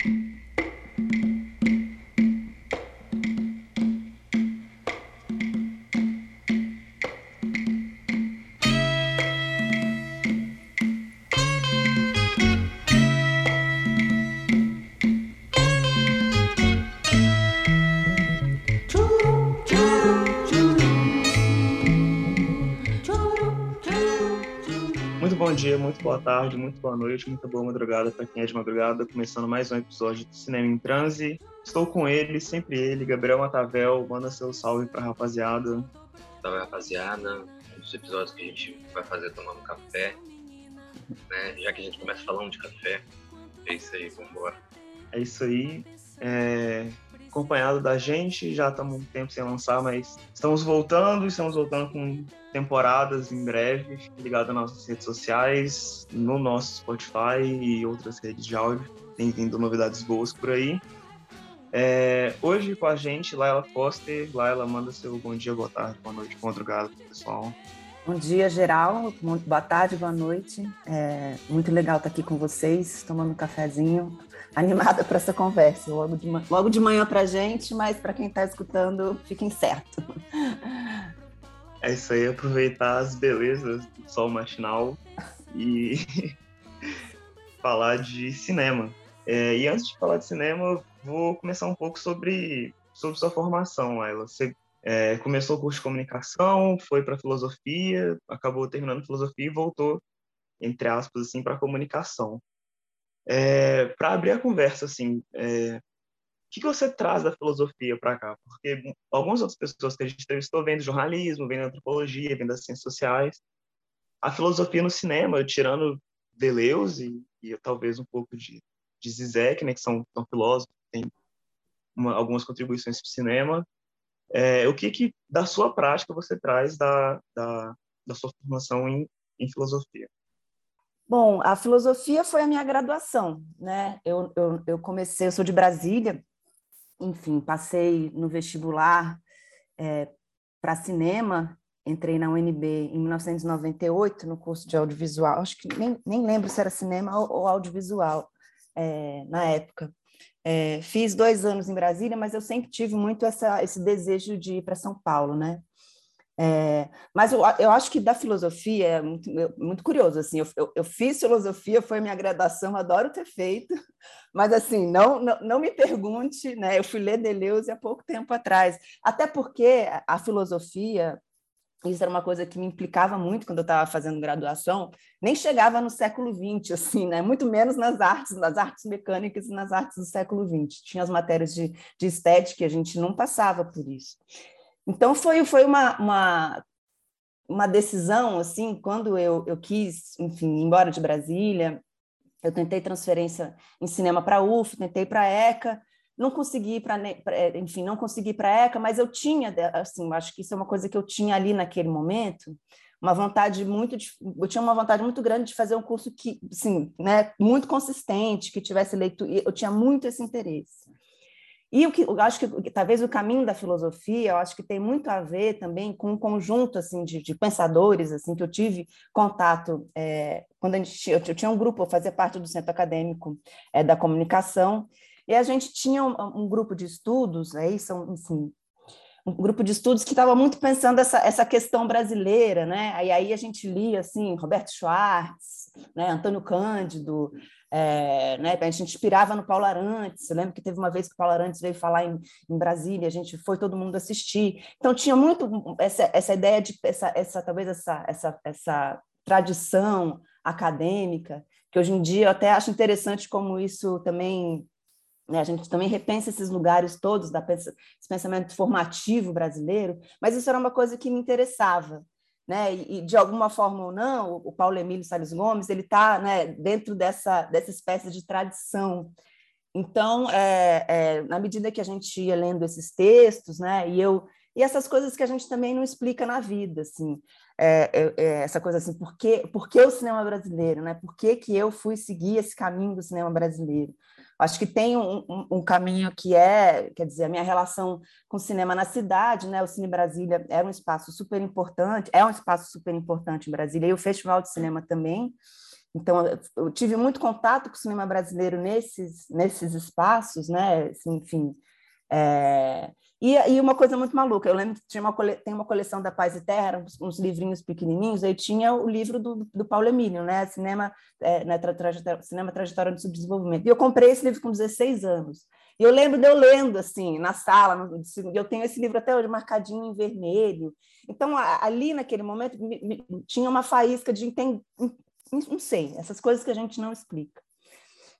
thank you muito boa tarde, muito boa noite, muito boa madrugada para quem é de madrugada, começando mais um episódio do Cinema em Transe. Estou com ele, sempre ele, Gabriel Matavel, manda seu salve para a rapaziada. Salve rapaziada, um dos episódios que a gente vai fazer tomando café, né? Já que a gente começa falando de café, é isso aí, vambora. É isso aí. É acompanhado da gente, já estamos um tempo sem lançar, mas estamos voltando, estamos voltando com temporadas em breve. Fique ligado nas nossas redes sociais, no nosso Spotify e outras redes de áudio. Tem vindo novidades boas por aí. É, hoje com a gente, Laila Foster. Laila, manda seu bom dia, boa tarde, boa noite, boa madrugada, pessoal. Bom dia, geral. Boa tarde, boa noite. É muito legal estar aqui com vocês, tomando um cafezinho, animada para essa conversa. Logo de, logo de manhã para gente, mas para quem está escutando, fiquem certo. É isso aí, aproveitar as belezas do sol matinal e falar de cinema. É, e antes de falar de cinema, vou começar um pouco sobre, sobre sua formação, Ayla. Você é, começou o curso de comunicação, foi para filosofia, acabou terminando filosofia e voltou, entre aspas, assim, para comunicação. É, para abrir a conversa, assim, é, o que, você traz da filosofia para cá? Porque algumas outras pessoas que a gente entrevistou vêm do jornalismo, vêm da antropologia, vêm das ciências sociais. A filosofia no cinema, tirando Deleuze e, e talvez um pouco de, de Zizek, né, que são, filósofos, têm uma, algumas contribuições para o cinema, é, o que, que da sua prática você traz da, da, da sua formação em, em filosofia? Bom, a filosofia foi a minha graduação, né? Eu, eu, eu comecei, eu sou de Brasília, enfim, passei no vestibular é, para cinema, entrei na UNB em 1998 no curso de audiovisual, acho que nem, nem lembro se era cinema ou, ou audiovisual é, na época. É, fiz dois anos em Brasília, mas eu sempre tive muito essa, esse desejo de ir para São Paulo, né? É, mas eu, eu, acho que da filosofia é muito, muito curioso, assim, eu, eu, eu, fiz filosofia, foi minha graduação, adoro ter feito, mas assim, não, não, não me pergunte, né, eu fui ler Deleuze há pouco tempo atrás, até porque a filosofia, isso era uma coisa que me implicava muito quando eu estava fazendo graduação, nem chegava no século XX, assim, né? muito menos nas artes, nas artes mecânicas e nas artes do século XX. Tinha as matérias de, de estética, a gente não passava por isso. Então, foi, foi uma, uma, uma decisão, assim, quando eu, eu quis, enfim, ir embora de Brasília, eu tentei transferência em cinema para UF, tentei para a ECA, não consegui para enfim não consegui para a ECA mas eu tinha assim acho que isso é uma coisa que eu tinha ali naquele momento uma vontade muito eu tinha uma vontade muito grande de fazer um curso que assim né muito consistente que tivesse leitura eu tinha muito esse interesse e o que eu acho que talvez o caminho da filosofia, eu acho que tem muito a ver também com um conjunto assim de, de pensadores assim que eu tive contato é, quando a gente eu, eu tinha um grupo, eu fazia parte do centro acadêmico é, da comunicação e a gente tinha um, um grupo de estudos, aí são, enfim, um grupo de estudos que estava muito pensando essa, essa questão brasileira, né? Aí, aí a gente lia assim, Roberto Schwartz, né? Antônio Cândido, é, né? A gente inspirava no Paulo Arantes. Eu lembro que teve uma vez que o Paulo Arantes veio falar em, em Brasília, a gente foi todo mundo assistir. Então tinha muito essa, essa ideia de essa, essa talvez essa, essa, essa tradição acadêmica que hoje em dia eu até acho interessante como isso também né? A gente também repensa esses lugares todos, da, esse pensamento formativo brasileiro, mas isso era uma coisa que me interessava. Né? E, de alguma forma ou não, o Paulo Emílio Salles Gomes ele está né, dentro dessa, dessa espécie de tradição. Então, é, é, na medida que a gente ia lendo esses textos, né, e eu e essas coisas que a gente também não explica na vida, assim, é, é, é essa coisa assim, por que, por que o cinema brasileiro, né? Por que, que eu fui seguir esse caminho do cinema brasileiro? Acho que tem um, um, um, caminho que é, quer dizer, a minha relação com o cinema na cidade, né? O Cine Brasília era um espaço super importante, é um espaço super importante em Brasília, e o Festival de Cinema também. Então, eu tive muito contato com o cinema brasileiro nesses, nesses espaços, né? Assim, enfim. É... E, e, uma coisa muito maluca, eu lembro que tinha uma cole... tem uma coleção da Paz e Terra, uns, uns livrinhos pequenininhos, aí tinha o livro do, do Paulo Emílio, né? Cinema, é, né? Tra trajetória, Cinema Trajetória do Subdesenvolvimento. E eu comprei esse livro com 16 anos. E eu lembro de eu lendo, assim, na sala, no, eu tenho esse livro até hoje marcadinho em vermelho. Então, ali naquele momento, me, me, tinha uma faísca de entender, não sei, essas coisas que a gente não explica.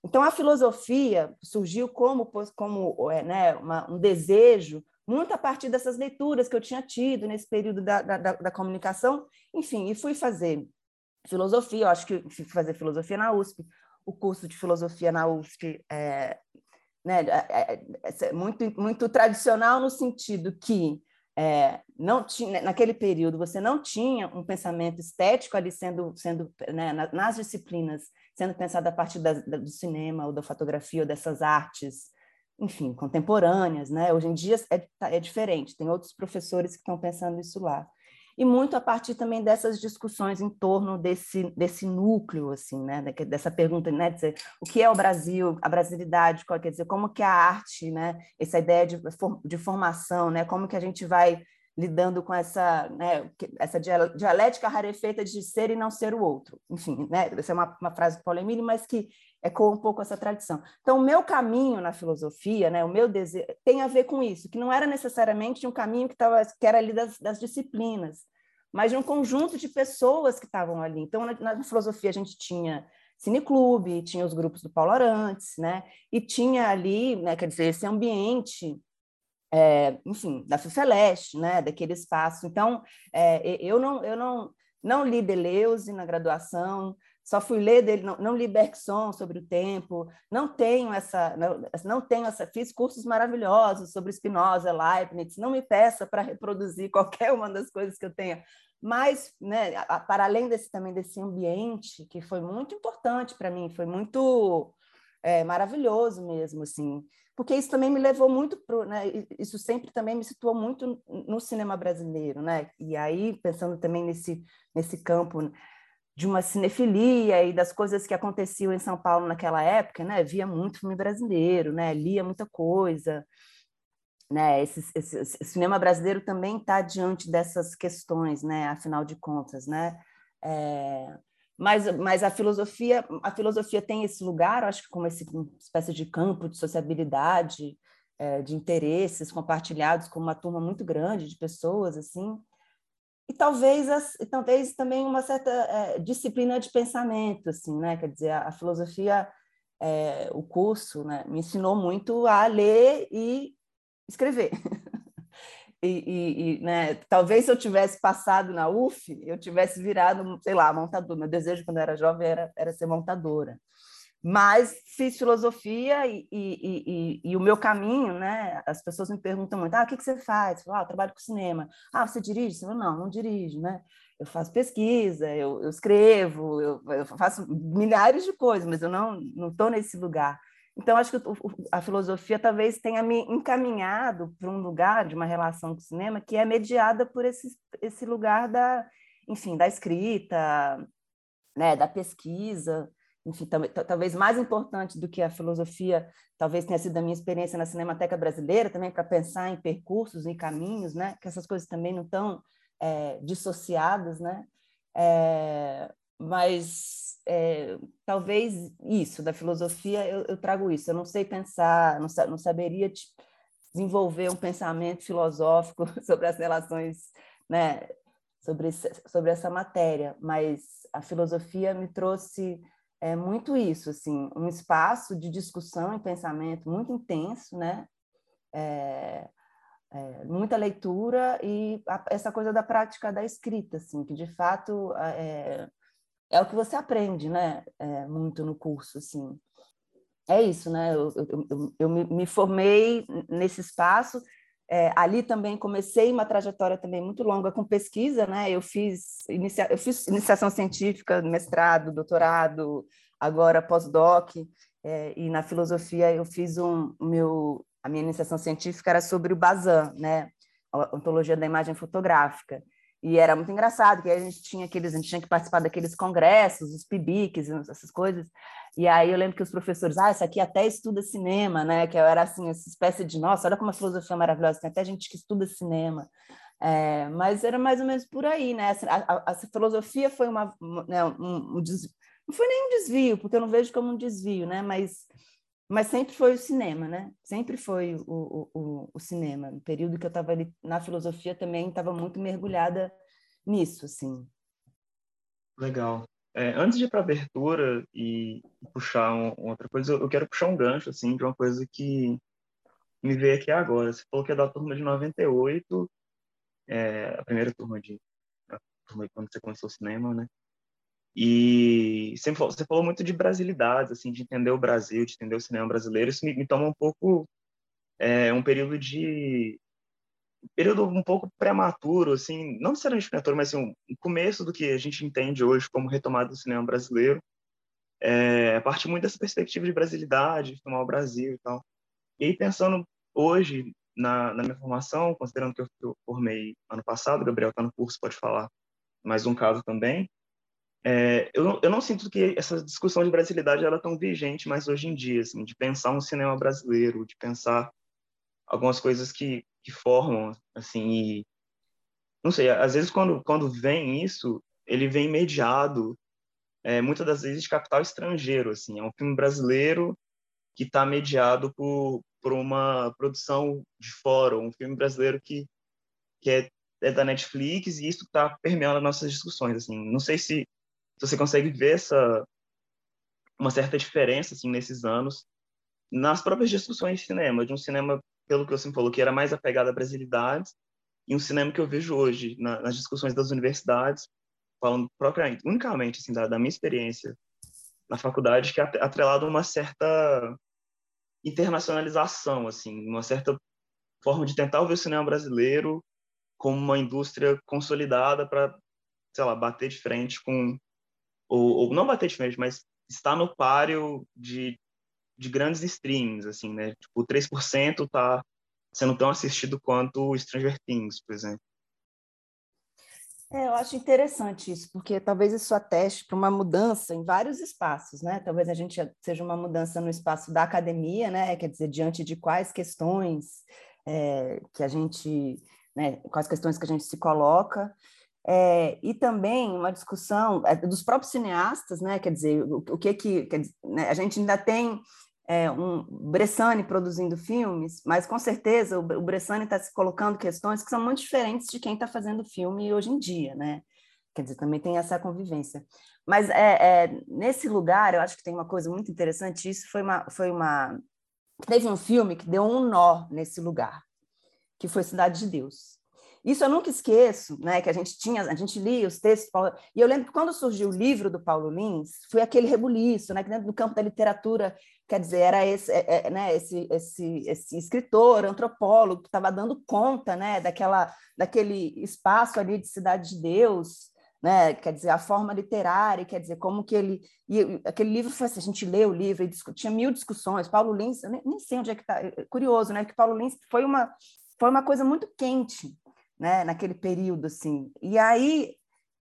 Então, a filosofia surgiu como, como é, né, uma, um desejo, muito a partir dessas leituras que eu tinha tido nesse período da, da, da comunicação. Enfim, e fui fazer filosofia, eu acho que fui fazer filosofia na USP. O curso de filosofia na USP é, né, é, é, é muito, muito tradicional no sentido que é, não tinha, naquele período você não tinha um pensamento estético ali sendo, sendo né, nas disciplinas, sendo pensado a partir da, da, do cinema ou da fotografia ou dessas artes, enfim, contemporâneas. Né? Hoje em dia é, tá, é diferente, tem outros professores que estão pensando isso lá e muito a partir também dessas discussões em torno desse, desse núcleo, assim, né, dessa pergunta, né, dizer, o que é o Brasil, a brasilidade, qual, quer dizer, como que a arte, né, essa ideia de, de formação, né, como que a gente vai lidando com essa, né, essa dialética rarefeita de ser e não ser o outro. Enfim, né, essa é uma, uma frase do Paulo Emílio, mas que ecoa um pouco essa tradição. Então, o meu caminho na filosofia, né, o meu desejo, tem a ver com isso, que não era necessariamente um caminho que, tava, que era ali das, das disciplinas, mas de um conjunto de pessoas que estavam ali. Então, na, na filosofia, a gente tinha cineclube, tinha os grupos do Paulo Arantes, né, e tinha ali, né, quer dizer, esse ambiente é, enfim, da Fifeleste, né, daquele espaço. Então, é, eu não, eu não, não li Deleuze na graduação, só fui ler dele, não, não li Bergson sobre o tempo, não tenho essa, não, não tenho essa, fiz cursos maravilhosos sobre Spinoza, Leibniz, não me peça para reproduzir qualquer uma das coisas que eu tenha, mas, né, para além desse também desse ambiente que foi muito importante para mim, foi muito é, maravilhoso mesmo, assim, porque isso também me levou muito para, né, isso sempre também me situou muito no cinema brasileiro, né, e aí pensando também nesse nesse campo de uma cinefilia e das coisas que aconteciam em São Paulo naquela época, né? Via muito filme brasileiro, né? Lia muita coisa, né? Esse, esse, esse cinema brasileiro também está diante dessas questões, né? Afinal de contas, né? É, mas, mas a filosofia, a filosofia tem esse lugar, acho que como esse, espécie de campo de sociabilidade, é, de interesses compartilhados com uma turma muito grande de pessoas, assim, e talvez, as, talvez também uma certa é, disciplina de pensamento, assim, né? Quer dizer, a, a filosofia, é, o curso, né, me ensinou muito a ler e escrever. e, e, e né, talvez se eu tivesse passado na UF, eu tivesse virado, sei lá, montador. Meu desejo quando eu era jovem era, era ser montadora mas fiz filosofia e, e, e, e, o meu caminho, né? As pessoas me perguntam muito, ah, o que, que você faz? Eu falo, ah, eu trabalho com cinema. Ah, você dirige? Eu falo, não, não dirijo, né? Eu faço pesquisa, eu, eu escrevo, eu, eu, faço milhares de coisas, mas eu não estou nesse lugar. Então, acho que a filosofia talvez tenha me encaminhado para um lugar de uma relação com o cinema que é mediada por esse, esse lugar da, enfim, da escrita, né, da pesquisa, enfim, talvez mais importante do que a filosofia, talvez tenha sido a minha experiência na Cinemateca Brasileira, também para pensar em percursos e caminhos, né? que essas coisas também não estão é, dissociadas, né? É, mas é, talvez isso, da filosofia, eu, eu, trago isso. Eu não sei pensar, não, não saberia desenvolver um pensamento filosófico sobre as relações, né? sobre, sobre essa matéria, mas a filosofia me trouxe é muito isso, assim, um espaço de discussão e pensamento muito intenso, né? É, é, muita leitura e a, essa coisa da prática da escrita, assim, que de fato é, é o que você aprende, né? É, muito no curso, assim. É isso, né? Eu, eu, eu, eu me, me, formei nesse espaço. É, ali também comecei uma trajetória também muito longa com pesquisa, né? Eu fiz, inicia, eu fiz iniciação científica, mestrado, doutorado, agora pós-doc, é, e na filosofia eu fiz um meu a minha iniciação científica era sobre o Bazin, né? A ontologia da imagem fotográfica. E era muito engraçado, que a gente tinha aqueles, a gente tinha que participar daqueles congressos, os PIBICs, essas coisas. E aí eu lembro que os professores, ah, isso aqui até estuda cinema, né? Que era assim, essa espécie de, nossa, olha como a filosofia é maravilhosa, tem até gente que estuda cinema. É, mas era mais ou menos por aí, né? A, a, a filosofia foi uma, né, um, um desvio, não foi nem um desvio, porque eu não vejo como um desvio, né? Mas, mas sempre foi o cinema, né? Sempre foi o, o, o, o cinema. No período que eu estava ali na filosofia também estava muito mergulhada nisso, assim. Legal. É, antes de ir para a abertura e puxar um, outra coisa, eu quero puxar um gancho assim de uma coisa que me veio aqui agora. Você falou que é da turma de 98 é, a primeira turma de turma quando você começou o cinema, né? E sempre você falou muito de brasilidades, assim, de entender o Brasil, de entender o cinema brasileiro. Isso me, me toma um pouco é, um período de período um pouco prematuro, assim, não necessariamente prematuro, mas assim, um, começo do que a gente entende hoje como retomada do cinema brasileiro. É, a partir muito dessa perspectiva de brasilidade, de tomar o Brasil e tal. E aí, pensando hoje na, na minha formação, considerando que eu, eu formei ano passado, Gabriel está no curso, pode falar mais um caso também, é, eu, eu não sinto que essa discussão de brasilidade ela é tão vigente mais hoje em dia, assim, de pensar um cinema brasileiro, de pensar algumas coisas que, que formam, assim, e, não sei, às vezes quando, quando vem isso, ele vem mediado, é, muitas das vezes de capital estrangeiro, assim, é um filme brasileiro que está mediado por, por uma produção de fora, um filme brasileiro que, que é, é da Netflix e isso está permeando as nossas discussões. Assim, não sei se, se você consegue ver essa uma certa diferença assim nesses anos nas próprias discussões de cinema, de um cinema pelo que você falou que era mais apegado à brasilidade e um cinema que eu vejo hoje na, nas discussões das universidades falando propriamente, unicamente assim da, da minha experiência na faculdade que é atrelado a uma certa internacionalização, assim, uma certa forma de tentar ver o cinema brasileiro como uma indústria consolidada para, sei lá, bater de frente com ou, ou, não bater de frente, mas estar no páreo de, de grandes streams, assim, né? Tipo, 3% tá sendo tão assistido quanto Stranger Things, por exemplo. É, eu acho interessante isso, porque talvez isso ateste para uma mudança em vários espaços, né? Talvez a gente seja uma mudança no espaço da academia, né? Quer dizer, diante de quais questões é, que a gente, né? Quais questões que a gente se coloca, é, e também uma discussão é, dos próprios cineastas, né? Quer dizer, o, o que que dizer, né? a gente ainda tem é, um Bressani produzindo filmes, mas com certeza o, o Bressani está se colocando questões que são muito diferentes de quem está fazendo filme hoje em dia, né? Quer dizer, também tem essa convivência. Mas é, é, nesse lugar, eu acho que tem uma coisa muito interessante. Isso foi uma, foi uma, teve um filme que deu um nó nesse lugar, que foi Cidade de Deus. Isso eu nunca esqueço, né? Que a gente tinha, a gente lia os textos. Paulo, e eu lembro que quando surgiu o livro do Paulo Lins, foi aquele rebuliço, né? Que dentro do campo da literatura quer dizer, era esse, é, é, né, esse, esse, esse escritor, antropólogo, que estava dando conta né, daquela, daquele espaço ali de Cidade de Deus, né, quer dizer, a forma literária, quer dizer, como que ele... E aquele livro foi assim, a gente leu o livro e discutia mil discussões, Paulo Lins, eu nem, nem sei onde é que está, é curioso, né, que Paulo Lins foi uma, foi uma coisa muito quente, né, naquele período, assim, e aí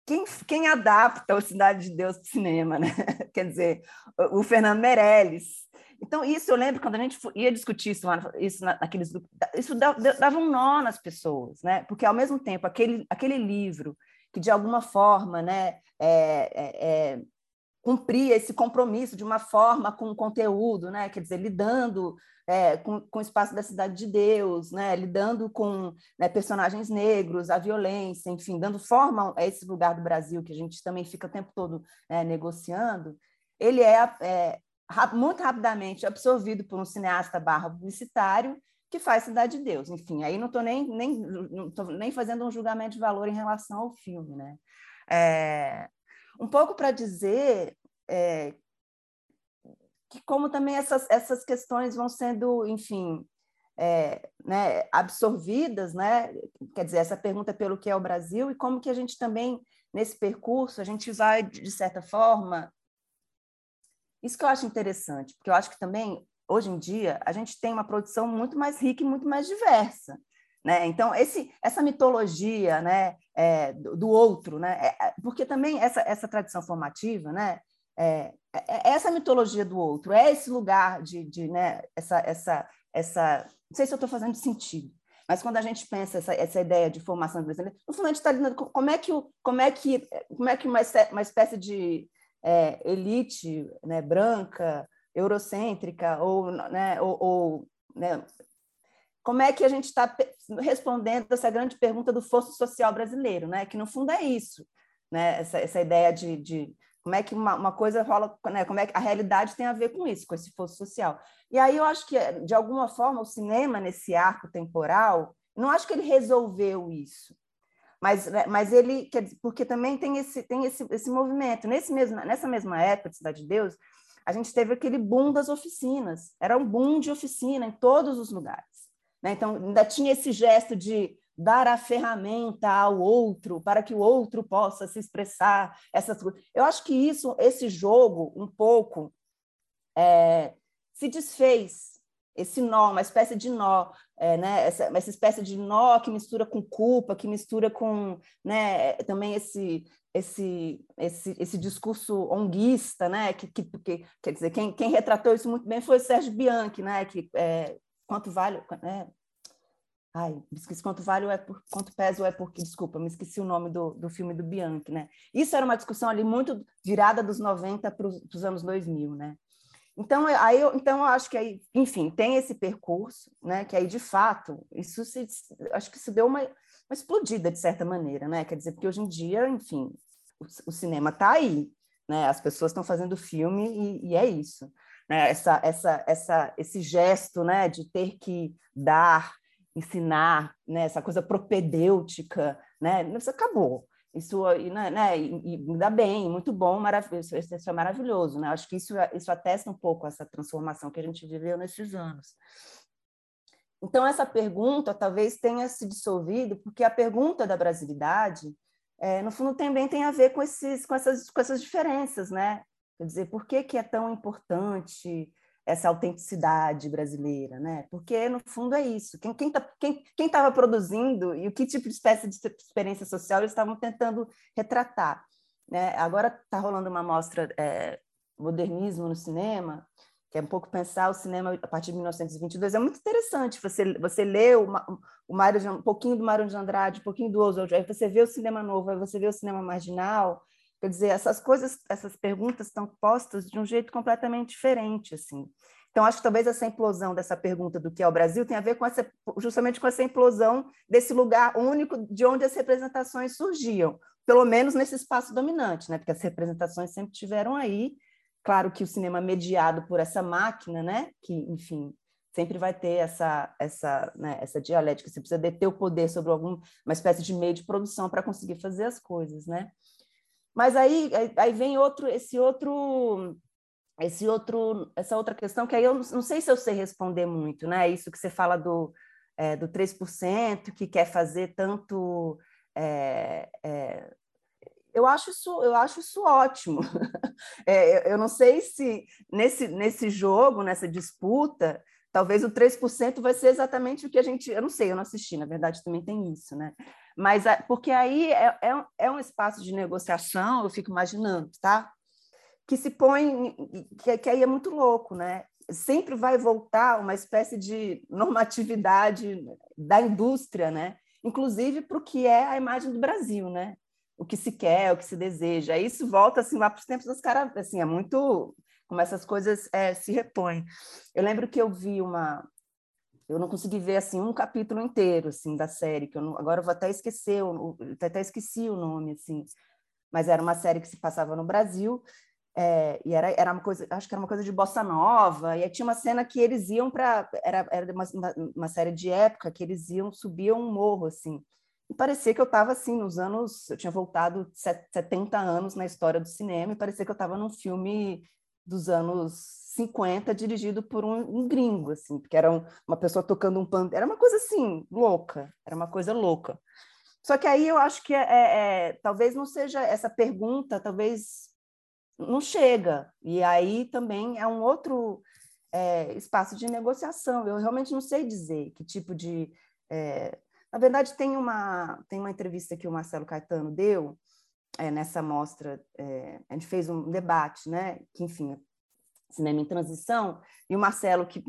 quem, quem adapta o Cidade de Deus para o cinema, né? Quer dizer, o, o Fernando Meirelles. Então, isso eu lembro quando a gente ia discutir isso, isso naqueles isso dava um nó nas pessoas, né? Porque, ao mesmo tempo, aquele, aquele livro que, de alguma forma, né, é, é, é cumpria esse compromisso de uma forma com o conteúdo, né? quer dizer, lidando é, com, com o espaço da cidade de Deus, né? lidando com né, personagens negros, a violência, enfim, dando forma a esse lugar do Brasil que a gente também fica o tempo todo é, negociando, ele é, é, muito rapidamente absorvido por um cineasta barra publicitário que faz Cidade de Deus. Enfim, aí não estou nem, nem, nem fazendo um julgamento de valor em relação ao filme, né? É, um pouco para dizer é, que como também essas, essas questões vão sendo, enfim, é, né, absorvidas, né? Quer dizer, essa pergunta é pelo que é o Brasil e como que a gente também nesse percurso a gente vai de certa forma isso que eu acho interessante, porque eu acho que também hoje em dia a gente tem uma produção muito mais rica e muito mais diversa Né? Então, esse, essa mitologia né, é, do, outro, né, é, é porque também essa, essa tradição formativa, né, é, é, é, essa mitologia do outro, é esse lugar de, de né, essa, essa, essa. Não sei se eu estou fazendo sentido, mas quando a gente pensa essa, essa ideia de formação brasileira, no fundo a gente está lidando com como é que, como é que, como é que uma, uma espécie de é, elite né, branca, eurocêntrica, ou, né, ou, ou né, como é que a gente está respondendo essa grande pergunta do fosso social brasileiro, né? que no fundo é isso, né? essa, essa ideia de, de como é que uma, uma coisa rola, né? como é que a realidade tem a ver com isso, com esse fosso social. E aí eu acho que, de alguma forma, o cinema, nesse arco temporal, não acho que ele resolveu isso, mas, né, mas ele, quer dizer, porque também tem esse, tem esse, esse movimento. Nesse mesmo, nessa mesma época de Cidade de Deus, a gente teve aquele boom das oficinas, era um boom de oficina em todos os lugares. Né? Então, ainda tinha esse gesto de dar a ferramenta ao outro para que o outro possa se expressar essas coisas. Eu acho que isso, esse jogo, um pouco, é, se desfez esse nó, uma espécie de nó, é, né? essa, essa espécie de nó que mistura com culpa, que mistura com né, também esse, esse, esse, esse discurso onguista, né? que, que, que quer dizer, quem, quem retratou isso muito bem foi o Sérgio Bianchi, né? que é, quanto vale, né? Ai, me esqueci quanto vale é por, quanto pesa é porque, desculpa, me esqueci o nome do, do filme do Bianchi, né? Isso era uma discussão ali muito virada dos 90 para os anos 2000, né? Então, aí eu, então eu acho que aí, enfim, tem esse percurso, né? Que aí, de fato, isso se, acho que se deu uma, uma explodida, de certa maneira, né? Quer dizer, porque hoje em dia, enfim, o, o cinema está aí, né? As pessoas estão fazendo filme e, e é isso. Né? Essa, essa, essa, esse gesto né, de ter que dar, ensinar, né, essa coisa propedêutica, né, isso acabou. Isso, né, né, e, e ainda bem, muito bom, maravilhoso, isso é maravilhoso, né? Acho que isso, isso atesta um pouco essa transformação que a gente viveu nesses anos. Então, essa pergunta talvez tenha se dissolvido, porque a pergunta da brasilidade, é, no fundo, também tem a ver com, esses, com, essas, com essas diferenças, né? Quer dizer, por que, que é tão importante essa autenticidade brasileira, né? Porque no fundo é isso. Quem quem tá, quem quem produzindo e o que tipo de espécie de experiência social eles estavam tentando retratar, né? Agora está rolando uma mostra é, modernismo no cinema que é um pouco pensar o cinema a partir de 1922 é muito interessante. Você você lê o, o Mário um pouquinho do Mário de Andrade, um pouquinho do Oswald, aí você vê o cinema novo, aí você vê o cinema marginal Quer dizer, essas coisas, essas perguntas estão postas de um jeito completamente diferente, assim. Então, acho que talvez essa implosão dessa pergunta do que é o Brasil tem a ver com essa, justamente com essa implosão desse lugar único de onde as representações surgiam, pelo menos nesse espaço dominante, né? Porque as representações sempre tiveram aí. Claro que o cinema mediado por essa máquina, né? Que, enfim, sempre vai ter essa essa né, essa dialética. Você precisa deter o poder sobre alguma uma espécie de meio de produção para conseguir fazer as coisas, né? Mas aí, aí vem outro, esse outro, esse outro, essa outra questão que aí eu não sei se eu sei responder muito, né? Isso que você fala do, é, do 3%, que quer fazer tanto. É, é, eu acho isso, eu acho isso ótimo. É, eu não sei se nesse, nesse jogo, nessa disputa, talvez o 3% vai ser exatamente o que a gente. Eu não sei, eu não assisti, na verdade também tem isso, né? Mas porque aí é, é, é um espaço de negociação, eu fico imaginando, tá? Que se põe, que, que aí é muito louco, né? Sempre vai voltar uma espécie de normatividade da indústria, né? Inclusive para o que é a imagem do Brasil, né? O que se quer, o que se deseja. Isso volta assim lá para os tempos dos caras, assim, é muito como essas coisas é, se repõem. Eu lembro que eu vi uma, eu não consegui ver assim um capítulo inteiro assim da série que eu não, agora eu vou até esquecer eu, até esqueci o nome assim. Mas era uma série que se passava no Brasil é, e era, era uma coisa acho que era uma coisa de bossa nova e aí tinha uma cena que eles iam para era, era uma, uma, série de época que eles iam subiam um morro assim. E parecia que eu estava assim nos anos eu tinha voltado 70 anos na história do cinema e parecia que eu estava num filme dos anos 50 dirigido por um, um gringo, assim, porque era um, uma pessoa tocando um pano, era uma coisa assim, louca, era uma coisa louca. Só que aí eu acho que é, é, é, talvez não seja essa pergunta, talvez não chega, e aí também é um outro é, espaço de negociação. Eu realmente não sei dizer que tipo de. É, Na verdade, tem uma, tem uma entrevista que o Marcelo Caetano deu é, nessa mostra. É, a gente fez um debate, né? Que, enfim, cinema em transição, e o Marcelo, que,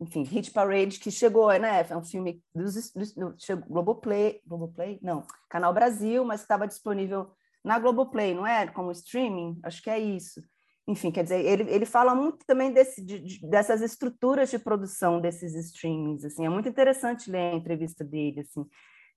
enfim, Hit Parade, que chegou, né? É um filme dos, dos, do, chegou, Globoplay, Globoplay? Não, Canal Brasil, mas estava disponível na Globoplay, não é? Como streaming? Acho que é isso. Enfim, quer dizer, ele, ele fala muito também desse, de, de, dessas estruturas de produção desses streamings, assim, é muito interessante ler a entrevista dele, assim,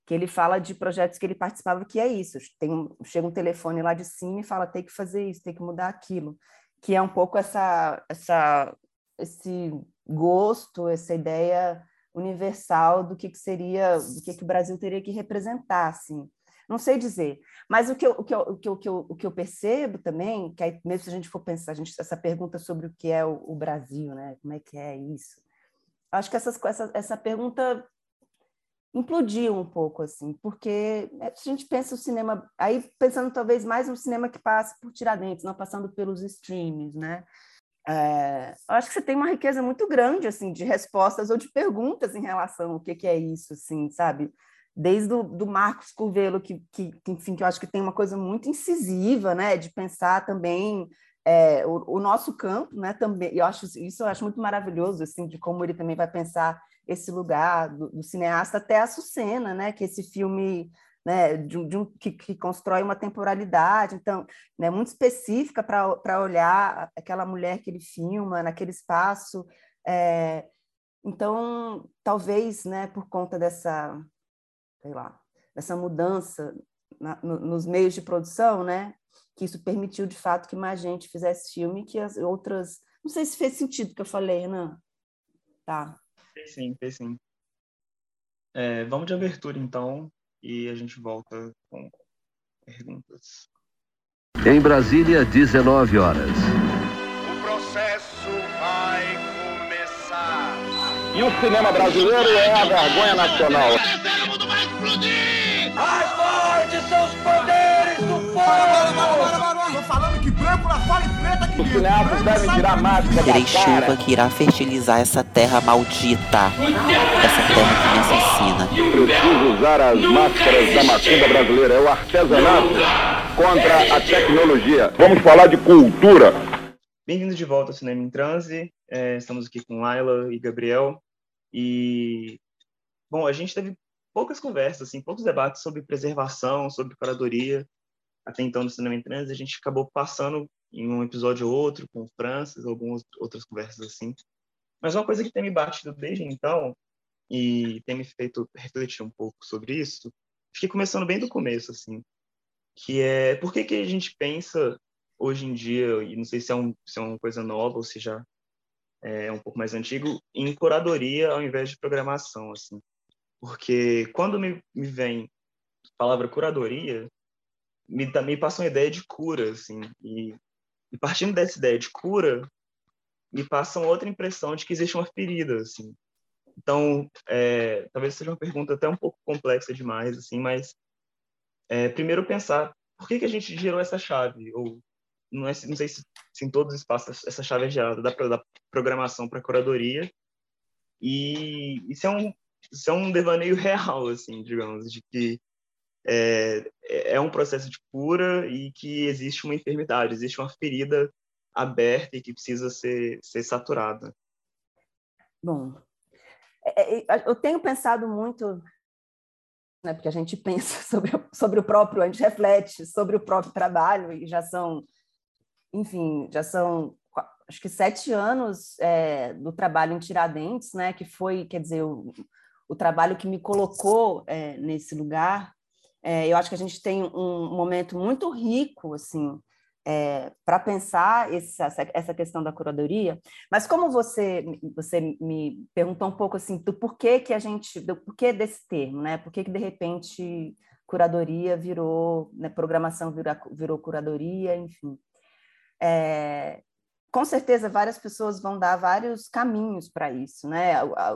que ele fala de projetos que ele participava, que é isso, tem chega um telefone lá de cima e fala, tem que fazer isso, tem que mudar aquilo, que é um pouco essa, essa, esse gosto, essa ideia universal do que, que seria, do que, que o Brasil teria que representar, assim, não sei dizer. Mas o que eu, o que eu, o que eu, o que eu, o que eu percebo também, que aí, mesmo se a gente for pensar, a gente, essa pergunta sobre o que é o, o Brasil, né? como é que é isso, acho que essas, essa, essa pergunta implodiu um pouco, assim, porque né, a gente pensa o cinema, aí pensando talvez mais no cinema que passa por Tiradentes, não passando pelos streams, né? É, acho que você tem uma riqueza muito grande, assim, de respostas ou de perguntas em relação ao que, que é isso, assim, sabe? desde o do Marcos Curvelo, que, que, enfim, que eu acho que tem uma coisa muito incisiva, né, de pensar também é, o, o, nosso campo, né, também, eu acho isso eu acho muito maravilhoso, assim, de como ele também vai pensar esse lugar do, do cineasta até a Sucena, né, que esse filme né, de, de um, que, que, constrói uma temporalidade, então, né, muito específica para olhar aquela mulher que ele filma naquele espaço. É, então, talvez, né, por conta dessa sei lá, essa mudança na, no, nos meios de produção, né? Que isso permitiu, de fato, que mais gente fizesse filme que as outras... Não sei se fez sentido o que eu falei, Renan. Tá. Fez sim, fez sim. É, vamos de abertura, então, e a gente volta com perguntas. Em Brasília, 19 horas. O processo vai começar. E o cinema brasileiro é a vergonha nacional explodir! Mais forte são os poderes do fogo! Tô falando Os cineastas devem tirar máscara Terei chuva que irá fertilizar essa terra maldita. Essa terra que me assassina. Preciso usar as máscaras da macumba brasileira. É o artesanato contra a tecnologia. Vamos falar de cultura. Bem-vindos de volta ao Cinema em Transe. É, estamos aqui com Laila e Gabriel. E, bom, a gente teve poucas conversas, assim, poucos debates sobre preservação, sobre curadoria. Até então, no Cinema em Trânsito, a gente acabou passando em um episódio ou outro, com o Francis, algumas outras conversas assim. Mas uma coisa que tem me batido desde então, e tem me feito refletir um pouco sobre isso, fiquei começando bem do começo, assim, que é por que, que a gente pensa hoje em dia, e não sei se é, um, se é uma coisa nova ou se já é um pouco mais antigo, em curadoria ao invés de programação, assim. Porque quando me, me vem a palavra curadoria, me, me passa uma ideia de cura, assim. E, e partindo dessa ideia de cura, me passa uma outra impressão de que existe uma ferida, assim. Então, é, talvez seja uma pergunta até um pouco complexa demais, assim, mas é, primeiro pensar por que, que a gente gerou essa chave, ou não, é, não sei se, se em todos os espaços essa chave é gerada da, da programação para curadoria, e isso é um, isso é um devaneio real, assim, digamos, de que é, é um processo de cura e que existe uma enfermidade, existe uma ferida aberta e que precisa ser, ser saturada. Bom, é, é, eu tenho pensado muito, né, porque a gente pensa sobre, sobre o próprio, a gente reflete sobre o próprio trabalho e já são, enfim, já são acho que sete anos é, do trabalho em Tiradentes, né, que foi, quer dizer, o, o trabalho que me colocou é, nesse lugar. É, eu acho que a gente tem um momento muito rico, assim, é, para pensar essa, essa questão da curadoria. Mas como você você me perguntou um pouco assim do porquê que a gente, do porquê desse termo, né? Por que de repente curadoria virou, né, programação virou, virou curadoria, enfim. É, com certeza várias pessoas vão dar vários caminhos para isso, né?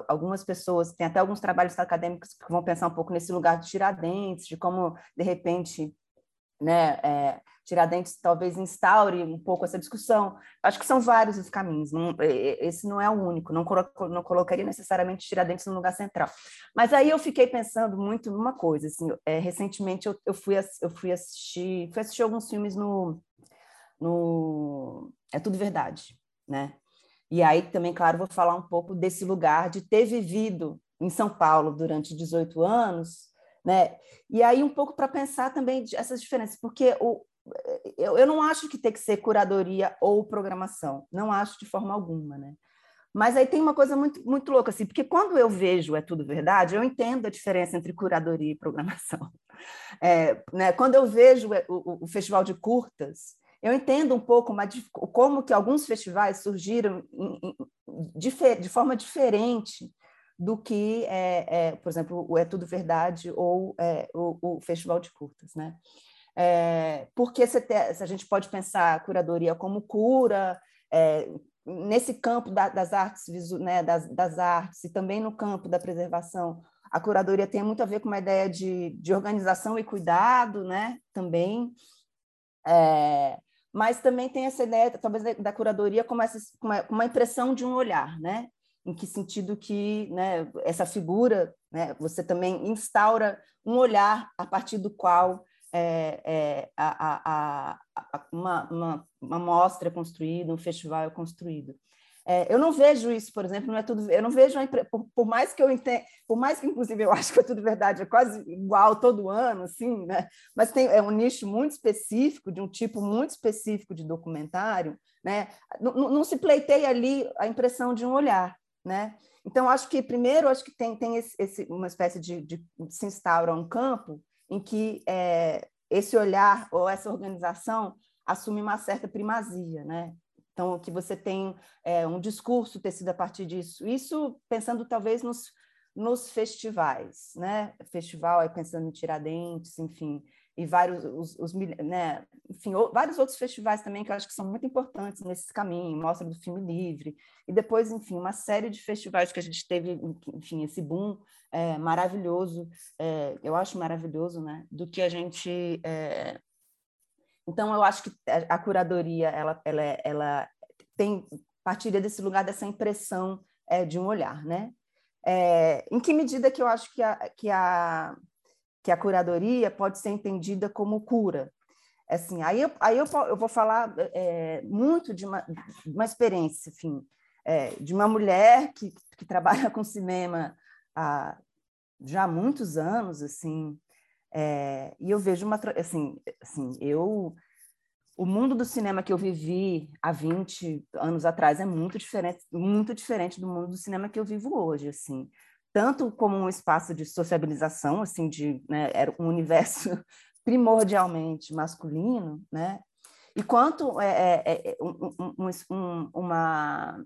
Algumas pessoas, tem até alguns trabalhos acadêmicos que vão pensar um pouco nesse lugar de Tiradentes, de como, de repente, né, é, Tiradentes talvez instaure um pouco essa discussão. Acho que são vários os caminhos, não, esse não é o único, não, colo, não colocaria necessariamente Tiradentes no lugar central. Mas aí eu fiquei pensando muito numa coisa, assim, é, recentemente eu, eu, fui, eu fui assistir, fui assistir alguns filmes no, no É Tudo Verdade, né? E aí também, claro, vou falar um pouco desse lugar de ter vivido em São Paulo durante 18 anos, né? E aí um pouco para pensar também essas diferenças, porque o, eu, eu não acho que tem que ser curadoria ou programação, não acho de forma alguma, né? Mas aí tem uma coisa muito, muito louca, assim, porque quando eu vejo É Tudo Verdade, eu entendo a diferença entre curadoria e programação. É, né, quando eu vejo o, o, Festival de Curtas, eu entendo um pouco uma, como que alguns festivais surgiram em, em, de, forma diferente do que, é, é, por exemplo, o É Tudo Verdade ou é, o, o, Festival de Curtas, né? É, porque se, se, a gente pode pensar a curadoria como cura, é, nesse campo da, das artes, né, das, das, artes e também no campo da preservação, a curadoria tem muito a ver com uma ideia de, de organização e cuidado, né? Também. É, mas também tem essa ideia, talvez, da curadoria como, essa, como uma impressão de um olhar, né? Em que sentido que né, essa figura, né, você também instaura um olhar a partir do qual é, é, a, a, a, uma, uma, uma mostra é construída, um festival é construído. É, eu não vejo isso, por exemplo, não é tudo. Eu não vejo por, por, mais que eu entenda, por mais que inclusive eu acho que é tudo verdade, é quase igual todo ano, assim, né? Mas tem é um nicho muito específico de um tipo muito específico de documentário, né? Não, não se pleiteia ali a impressão de um olhar, né? Então acho que primeiro acho que tem tem esse, esse uma espécie de, de, se instaura um campo em que é, esse olhar ou essa organização assume uma certa primazia, né? Então, que você tem é, um discurso tecido a partir disso. Isso pensando talvez nos, nos festivais, né? Festival, pensando em Tiradentes, enfim, e vários, os, os, né? enfim, vários outros festivais também que eu acho que são muito importantes nesse caminho, Mostra do Filme Livre, e depois, enfim, uma série de festivais que a gente teve, enfim, esse boom é, maravilhoso, é, eu acho maravilhoso, né? Do que a gente é, então, eu acho que a curadoria ela, ela, ela tem partilha desse lugar dessa impressão é, de um olhar, né? É, em que medida que eu acho que a, que a, que a curadoria pode ser entendida como cura? Assim, aí eu, aí eu, eu vou falar é, muito de uma, uma experiência, enfim, é, de uma mulher que, que trabalha com cinema há já muitos anos, assim, é, e eu vejo uma. Assim, assim, eu. O mundo do cinema que eu vivi há 20 anos atrás é muito diferente, muito diferente do mundo do cinema que eu vivo hoje, assim. Tanto como um espaço de sociabilização, assim, de, né, era um universo primordialmente masculino, né? E quanto é, é, é um, um, um, uma,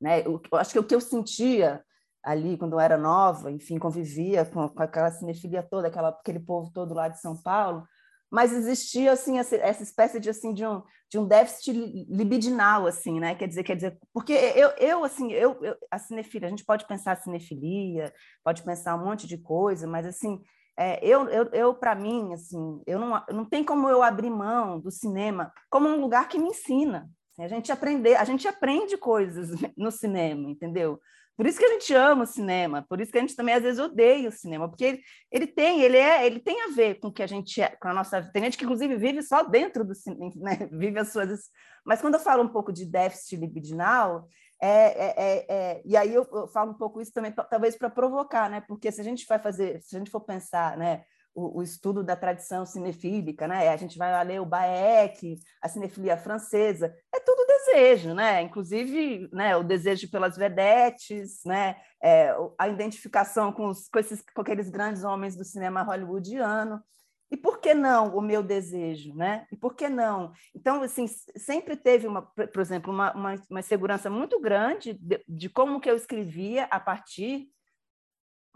né? Eu acho que o que eu sentia ali quando eu era nova, enfim, convivia com, com aquela cinefilia toda, aquela, aquele povo todo lá de São Paulo, mas existia assim essa, essa espécie de assim de um, de um déficit libidinal assim, né? Quer dizer, quer dizer, porque eu, eu assim, eu, eu a cinefilia, a gente pode pensar a cinefilia, pode pensar um monte de coisa, mas assim, é, eu, eu, eu para mim, assim, eu não, não tem como eu abrir mão do cinema como um lugar que me ensina. Assim, a gente aprender, a gente aprende coisas no cinema, entendeu? Por isso que a gente ama o cinema, por isso que a gente também às vezes odeia o cinema, porque ele, ele tem, ele é, ele tem a ver com que a gente é, com a nossa, tem gente que inclusive vive só dentro do cinema, né? vive as suas, mas quando eu falo um pouco de déficit libidinal, é, é, é, é e aí eu, eu, falo um pouco isso também, talvez para provocar, né? Porque se a gente vai fazer, se a gente for pensar, né? O, o, estudo da tradição cinefílica, né? A gente vai ler o Baek, a cinefilia francesa, é tudo desejo, né? Inclusive, né, o desejo pelas vedetes, né? É, a identificação com, os, com, esses, com aqueles grandes homens do cinema hollywoodiano. E por que não o meu desejo, né? E por que não? Então, assim, sempre teve, uma, por exemplo, uma, uma, uma segurança muito grande de, de como que eu escrevia a partir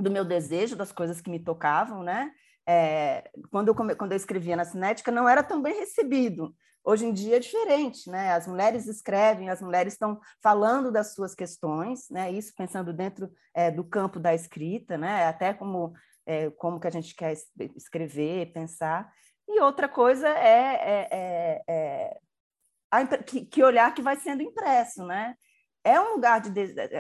do meu desejo, das coisas que me tocavam, né? É, quando, eu, quando eu escrevia na Cinética, não era tão bem recebido. Hoje em dia é diferente, né? As mulheres escrevem, as mulheres estão falando das suas questões, né? Isso pensando dentro é, do campo da escrita, né? Até como é, como que a gente quer escrever, pensar. e outra coisa é, é, é, é a, que, que, olhar que vai sendo impresso, né? É um lugar de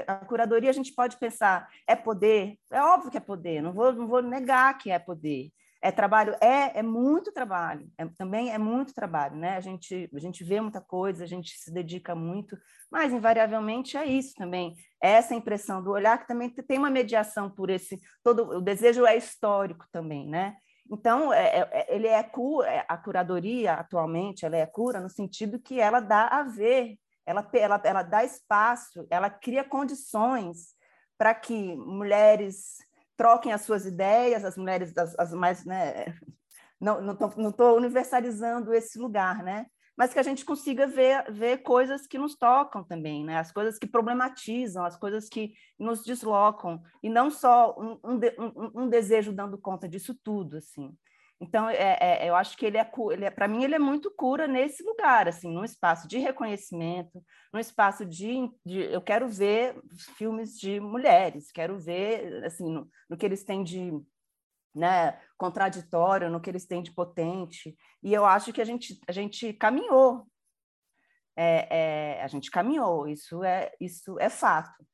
a curadoria a gente pode pensar é poder, é óbvio que é poder, não vou não vou negar que é poder, é trabalho, é, é muito trabalho, é, também é muito trabalho, né? A gente, a gente vê muita coisa, a gente se dedica muito, mas invariavelmente é isso também, é essa impressão do olhar que também tem uma mediação por esse, todo o desejo é histórico também, né? Então, é, é, ele é cura, é, a curadoria atualmente, ela é cura no sentido que ela dá a ver, ela, ela, ela dá espaço, ela cria condições para que mulheres troquem as suas ideias, as mulheres das, as mais, né, não estou universalizando esse lugar, né? Mas que a gente consiga ver, ver coisas que nos tocam também, né? As coisas que problematizam, as coisas que nos deslocam e não só um, um, um desejo dando conta disso tudo, assim. Então, é, é, eu acho que ele é, ele é para mim, ele é muito cura nesse lugar, assim, num espaço de reconhecimento, num espaço de, de eu quero ver filmes de mulheres, quero ver, assim, no, no, que eles têm de né, contraditório, no que eles têm de potente, e eu acho que a gente, a gente caminhou, é, é, a gente caminhou, isso é, isso é fato.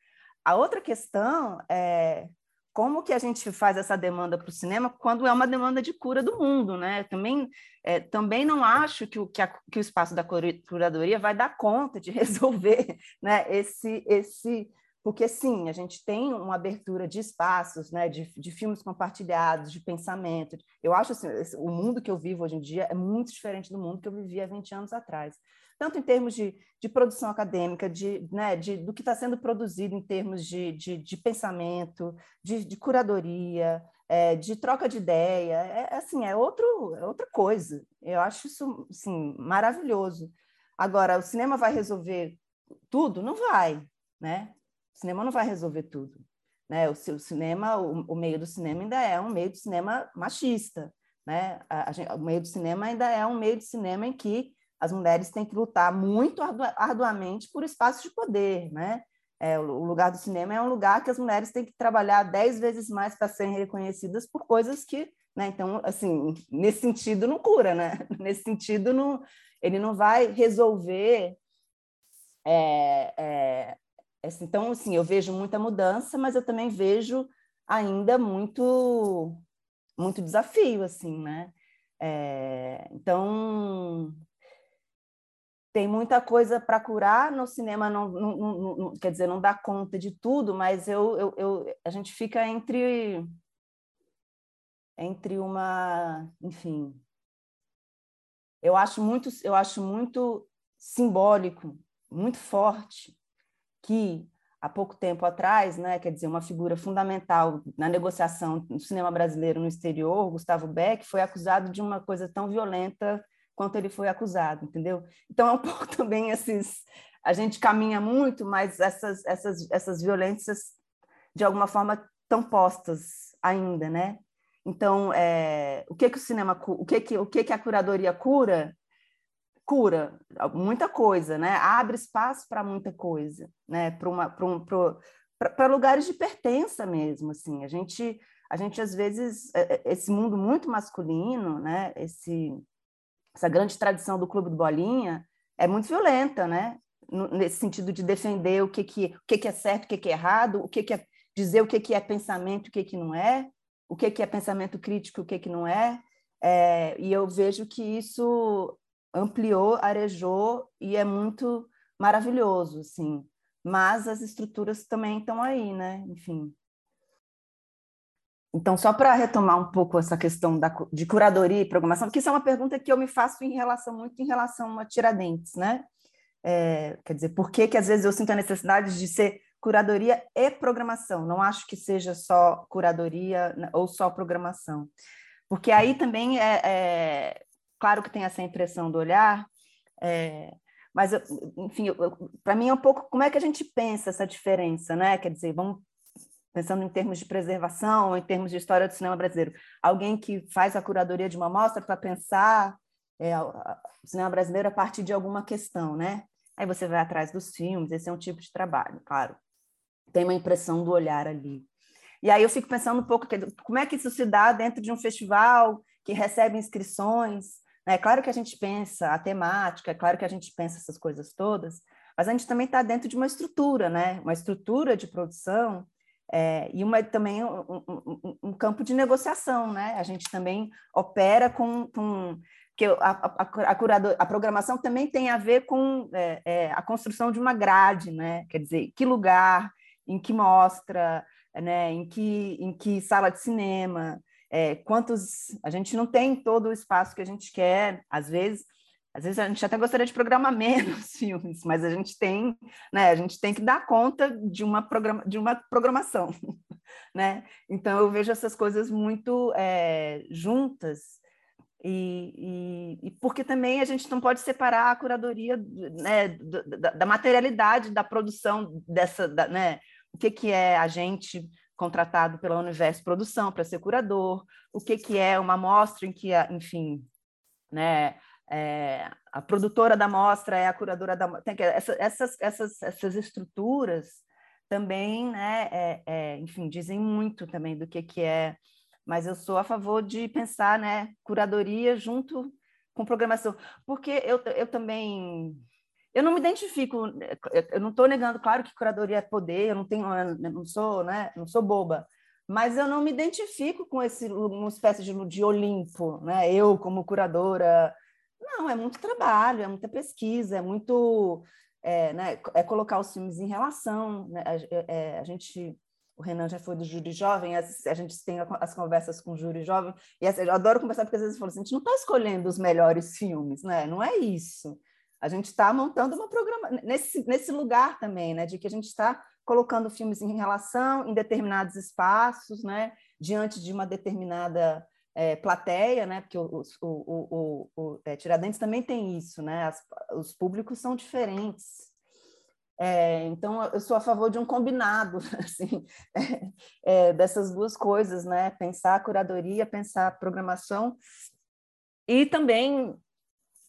A outra questão é como que a gente faz essa demanda para o cinema quando é uma demanda de cura do mundo, né? Também, é, também não acho que o, que, a, que o espaço da curadoria vai dar conta de resolver né, esse, esse porque sim, a gente tem uma abertura de espaços, né, de, de filmes compartilhados, de pensamento. Eu acho assim, o mundo que eu vivo hoje em dia é muito diferente do mundo que eu vivia há 20 anos atrás tanto em termos de, de produção acadêmica, de, né, de, do que está sendo produzido em termos de, de, de pensamento, de, de curadoria, é, de troca de ideia, é, é, assim, é, outro, é outra coisa. Eu acho isso assim, maravilhoso. Agora, o cinema vai resolver tudo? Não vai, né? O cinema não vai resolver tudo. Né? O, o cinema, o, o meio do cinema ainda é um meio do cinema machista, né? A, a, o meio do cinema ainda é um meio de cinema em que as mulheres têm que lutar muito arduamente por espaços de poder, né? É, o lugar do cinema é um lugar que as mulheres têm que trabalhar dez vezes mais para serem reconhecidas por coisas que, né? Então, assim, nesse sentido não cura, né? Nesse sentido não, ele não vai resolver. É, é, então, assim, eu vejo muita mudança, mas eu também vejo ainda muito, muito desafio, assim, né? É, então, tem muita coisa para curar no cinema não, não, não, não, quer dizer não dá conta de tudo mas eu, eu, eu, a gente fica entre entre uma enfim. Eu acho muito eu acho muito simbólico muito forte que há pouco tempo atrás né quer dizer uma figura fundamental na negociação do cinema brasileiro no exterior Gustavo Beck foi acusado de uma coisa tão violenta quanto ele foi acusado, entendeu? Então é um pouco também esses a gente caminha muito, mas essas essas essas violências de alguma forma estão postas ainda, né? Então, é, o que que o cinema, o que que o que que a curadoria cura? Cura muita coisa, né? Abre espaço para muita coisa, né? Para uma para um, para lugares de pertença mesmo, assim. A gente a gente às vezes é, é, esse mundo muito masculino, né? Esse essa grande tradição do clube do bolinha é muito violenta, né? Nesse sentido de defender o que, que, o que, que é certo, o que, que é errado, o que, que é dizer o que, que é pensamento, o que, que não é, o que, que é pensamento crítico, o que, que não é. é. E eu vejo que isso ampliou, arejou e é muito maravilhoso, assim. Mas as estruturas também estão aí, né? Enfim. Então, só para retomar um pouco essa questão da, de curadoria e programação, porque isso é uma pergunta que eu me faço em relação muito em relação a Tiradentes, né? É, quer dizer, por que, que às vezes eu sinto a necessidade de ser curadoria e programação? Não acho que seja só curadoria né, ou só programação. Porque aí também é, é claro que tem essa impressão do olhar, é, mas, enfim, para mim é um pouco como é que a gente pensa essa diferença, né? Quer dizer, vamos pensando em termos de preservação, em termos de história do cinema brasileiro, alguém que faz a curadoria de uma mostra para pensar é, o cinema brasileiro a partir de alguma questão, né? Aí você vai atrás dos filmes, esse é um tipo de trabalho, claro. Tem uma impressão do olhar ali. E aí eu fico pensando um pouco como é que isso se dá dentro de um festival que recebe inscrições. Né? É claro que a gente pensa a temática, é claro que a gente pensa essas coisas todas, mas a gente também está dentro de uma estrutura, né? uma estrutura de produção é, e uma, também um, um, um, campo de negociação. Né? A gente também opera com, com que a, a, a, curador, a programação também tem a ver com é, é, a construção de uma grade, né? Quer dizer, que lugar, em que mostra, né? Em que, em que sala de cinema, é, quantos a gente não tem todo o espaço que a gente quer, às vezes. Às vezes a gente até gostaria de programar menos filmes, mas a gente tem, né? A gente tem que dar conta de uma, programa, de uma programação, né? Então eu vejo essas coisas muito é, juntas e, e, e, porque também a gente não pode separar a curadoria né, da, da, materialidade da produção dessa, da, né, o que, que é a gente contratado pela Universo Produção para ser curador, o que, que é uma mostra em que, enfim, né, é, a produtora da mostra é a curadora da mostra. Essa, essas, essas, essas estruturas também, né, é, é, enfim, dizem muito também do que, que é mas eu sou a favor de pensar, né, curadoria junto com programação, porque eu, eu também eu não me identifico, eu não estou negando, claro que curadoria é poder, eu não tenho, eu não sou, né, não sou boba, mas eu não me identifico com esse uma espécie de, de Olimpo, né? Eu como curadora, não, é muito trabalho, é muita pesquisa, é muito é, né, é colocar os filmes em relação, né? é, a gente o Renan já foi do júri jovem, a, gente tem as conversas com o júri jovem, e eu adoro conversar porque às vezes falo assim, a gente não está escolhendo os melhores filmes, né? Não é isso. A gente está montando uma programa nesse, nesse lugar também, né? De que a gente está colocando filmes em relação em determinados espaços, né? Diante de uma determinada é, plateia, né? Porque o, o, o, o é, Tiradentes também tem isso, né? As, os públicos são diferentes. É, então, eu sou a favor de um combinado assim, é, é, dessas duas coisas, né? Pensar a curadoria, pensar a programação. E também,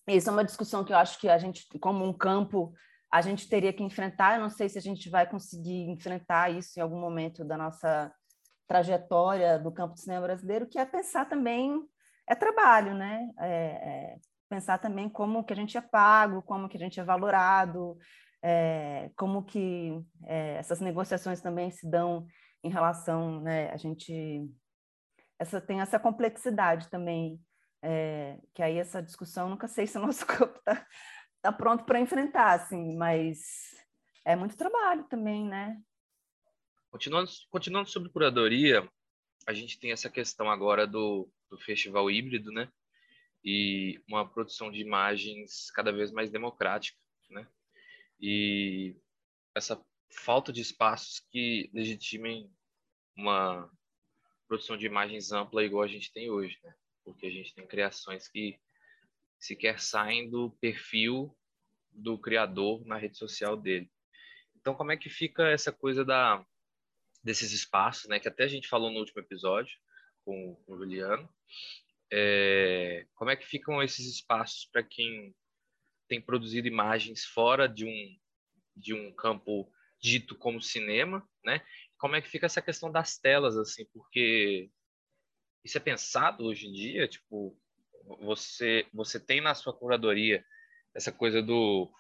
isso é uma discussão que eu acho que a gente, como um campo, a gente teria que enfrentar. Eu não sei se a gente vai conseguir enfrentar isso em algum momento da nossa trajetória do campo de cinema brasileiro, que é pensar também é trabalho, né? É, é, pensar também como que a gente é pago, como que a gente é valorado, é, como que é, essas negociações também se dão em relação, né, a gente essa tem essa complexidade também, é, que aí essa discussão nunca sei se o nosso corpo está tá pronto para enfrentar, assim, mas é muito trabalho também, né? Continuando, continuando sobre curadoria, a gente tem essa questão agora do, do festival híbrido, né? E uma produção de imagens cada vez mais democrática, né? e essa falta de espaços que legitimem uma produção de imagens ampla igual a gente tem hoje, né? Porque a gente tem criações que sequer saem do perfil do criador na rede social dele. Então, como é que fica essa coisa da desses espaços, né? Que até a gente falou no último episódio com, o Juliano. É, como é que ficam esses espaços para quem tem produzido imagens fora de um, de um campo dito como cinema, né? Como é que fica essa questão das telas, assim, porque isso é pensado hoje em dia, tipo, você, você tem na sua curadoria essa coisa do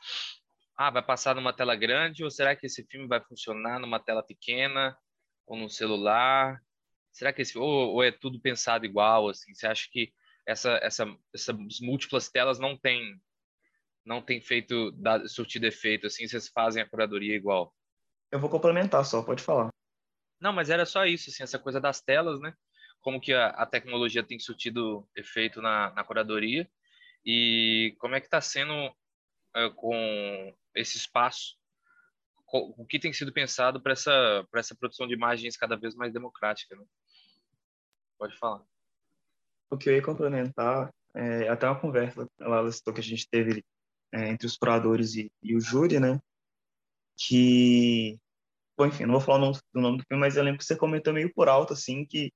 ah, vai passar numa tela grande ou será que esse filme vai funcionar numa tela pequena ou no celular? Será que esse ou, ou é tudo pensado igual assim? Você acha que essa, essa, essas múltiplas telas não tem não tem feito surtido efeito, assim, vocês fazem a curadoria igual? Eu vou complementar só, pode falar. Não, mas era só isso, assim, essa coisa das telas, né? Como que a, a tecnologia tem surtido efeito na, na curadoria e como é que está sendo uh, com esse espaço, o que tem sido pensado para essa, essa produção de imagens cada vez mais democrática, né? Pode falar. O que eu ia complementar é até uma conversa, citou que a gente teve é, entre os curadores e, e, o júri, né? Que, bom, enfim, não vou falar o nome, nome do filme, mas eu lembro que você comentou meio por alto, assim, que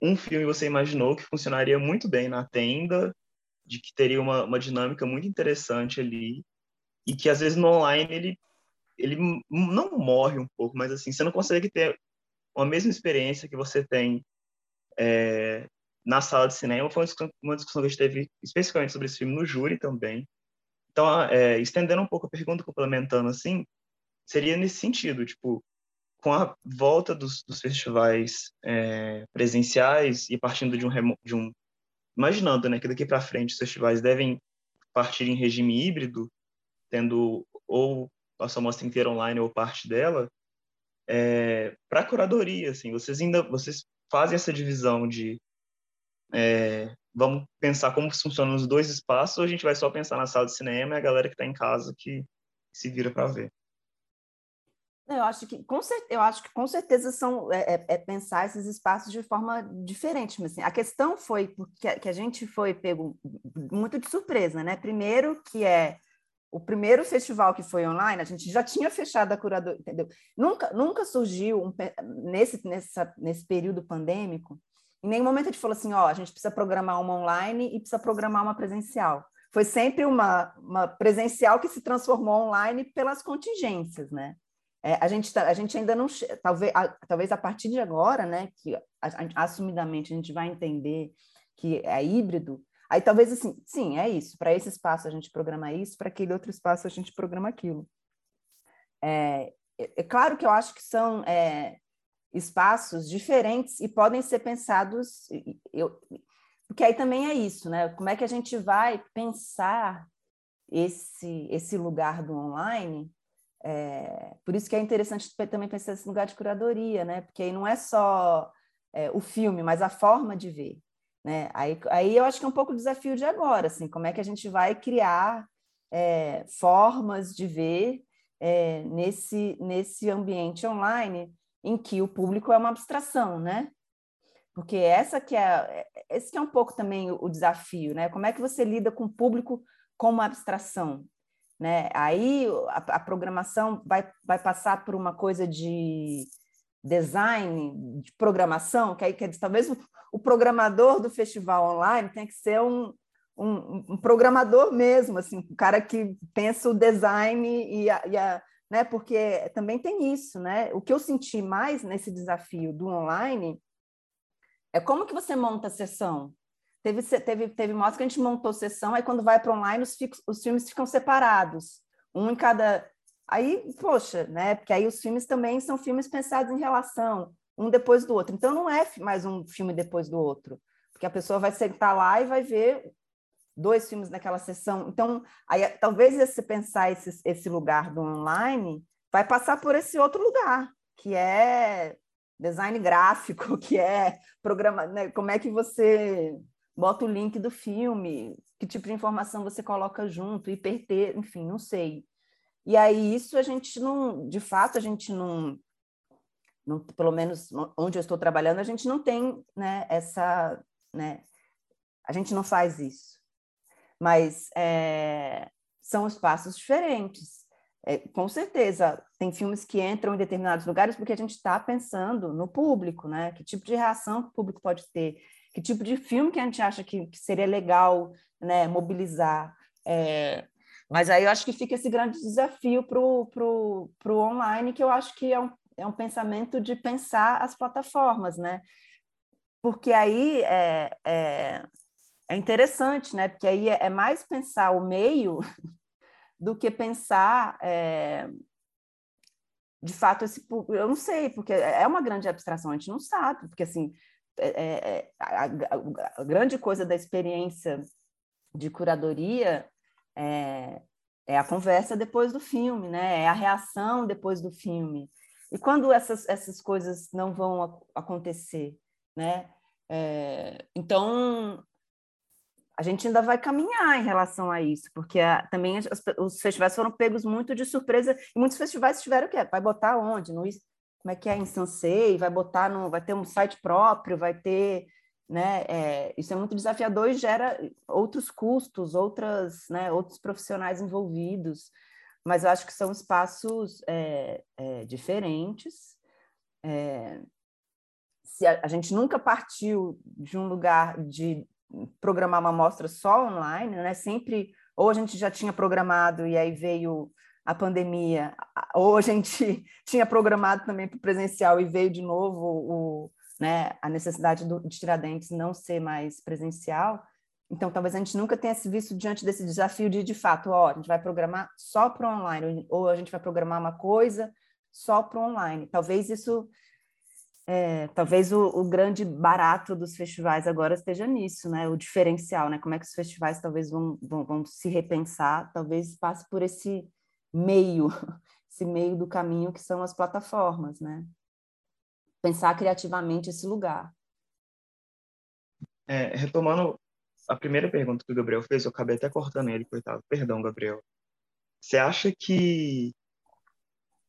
um filme você imaginou que funcionaria muito bem na tenda, de que teria uma, uma dinâmica muito interessante ali, e que às vezes no online ele, ele não morre um pouco, mas assim, você não consegue ter a mesma experiência que você tem é, na sala de cinema. Foi uma discussão que a gente teve especificamente sobre esse filme no júri também. Então, é, estendendo um pouco a pergunta, complementando assim, seria nesse sentido, tipo, com a volta dos, dos festivais é, presenciais e partindo de um, de um imaginando, né, que daqui para frente os festivais devem partir em regime híbrido, tendo ou a sua mostra inteira online ou parte dela, é, para a curadoria, assim, vocês ainda vocês fazem essa divisão de é, vamos pensar como funcionam os dois espaços, ou a gente vai só pensar na sala de cinema e a galera que está em casa que se vira para ver. Eu acho que com, eu acho que com certeza são é, é, é, pensar esses espaços de forma diferente, mas assim, a questão foi porque que a gente foi pego muito de surpresa, né? Primeiro que é o primeiro festival que foi online, a gente já tinha fechado a curadoria, entendeu? Nunca, nunca surgiu um, nesse, nessa, nesse período pandêmico, em nenhum momento a gente falou assim, ó, a gente precisa programar uma online e precisa programar uma presencial. Foi sempre uma, uma presencial que se transformou online pelas contingências, né? É, a, gente, tá, a gente ainda não, talvez a, talvez a partir de agora, né, que a, a, assumidamente a gente vai entender que é híbrido, Aí talvez assim, sim, é isso. Para esse espaço a gente programa isso, para aquele outro espaço a gente programa aquilo. É, é, é claro que eu acho que são é, espaços diferentes e podem ser pensados. Eu, porque aí também é isso, né? Como é que a gente vai pensar esse, esse lugar do online? É, por isso que é interessante também pensar esse lugar de curadoria, né? Porque aí não é só é, o filme, mas a forma de ver. Né? Aí, aí eu acho que é um pouco o desafio de agora, assim, como é que a gente vai criar é, formas de ver é, nesse, nesse ambiente online em que o público é uma abstração, né? Porque essa que é, esse que é um pouco também o, o desafio, né? Como é que você lida com o público como abstração? Né? Aí a, a programação vai, vai passar por uma coisa de design, de programação, que aí quer dizer, talvez o, programador do festival online tenha que ser um, um, um, programador mesmo, assim, um cara que pensa o design e a, e a, né, porque também tem isso, né? O que eu senti mais nesse desafio do online é como que você monta a sessão. Teve, teve, teve modos que a gente montou sessão, aí quando vai para online os, os filmes ficam separados, um em cada Aí, poxa, né? Porque aí os filmes também são filmes pensados em relação, um depois do outro. Então não é mais um filme depois do outro, porque a pessoa vai sentar lá e vai ver dois filmes naquela sessão. Então, aí talvez você pensar esse, esse lugar do online vai passar por esse outro lugar, que é design gráfico, que é programa, né? como é que você bota o link do filme, que tipo de informação você coloca junto, hiperter, enfim, não sei. E aí isso a gente não, de fato, a gente não, não pelo menos onde eu estou trabalhando, a gente não tem, né, essa, né, a gente não faz isso. Mas é, são espaços diferentes. É, com certeza, tem filmes que entram em determinados lugares porque a gente está pensando no público, né? Que tipo de reação o público pode ter, que tipo de filme que a gente acha que, que seria legal né, mobilizar. É, mas aí eu acho que fica esse grande desafio para o online, que eu acho que é um, é um pensamento de pensar as plataformas, né? Porque aí é, é, é interessante, né? Porque aí é, é mais pensar o meio do que pensar é, de fato esse eu não sei porque é uma grande abstração a gente não sabe porque assim é, é, é a, a, a, grande coisa da experiência de curadoria é, é a conversa depois do filme, né? É a reação depois do filme. E quando essas, essas coisas não vão acontecer, né? É, então, a gente ainda vai caminhar em relação a isso, porque a, também as, os festivais foram pegos muito de surpresa, e muitos festivais tiveram o quê? Vai botar onde? No, como é que é? Em Sansei? Vai botar no... Vai ter um site próprio, vai ter né? É, isso é muito desafiador e gera outros custos, outras, né, outros profissionais envolvidos, mas eu acho que são espaços é, é, diferentes. É, se a, a, gente nunca partiu de um lugar de programar uma amostra só online, né? Sempre ou a gente já tinha programado e aí veio a pandemia, ou a gente tinha programado também para o presencial e veio de novo o, né, a necessidade do, de Tiradentes não ser mais presencial, então talvez a gente nunca tenha se visto diante desse desafio de, de fato, ó, a gente vai programar só para online, ou a gente vai programar uma coisa só para online. Talvez isso, é, talvez o, o, grande barato dos festivais agora esteja nisso, né, o diferencial, né, como é que os festivais talvez vão, vão, vão se repensar, talvez passe por esse meio, esse meio do caminho que são as plataformas, né? Pensar criativamente esse lugar. É, retomando a primeira pergunta que o Gabriel fez, eu acabei até cortando ele, coitado. Perdão, Gabriel. Você acha que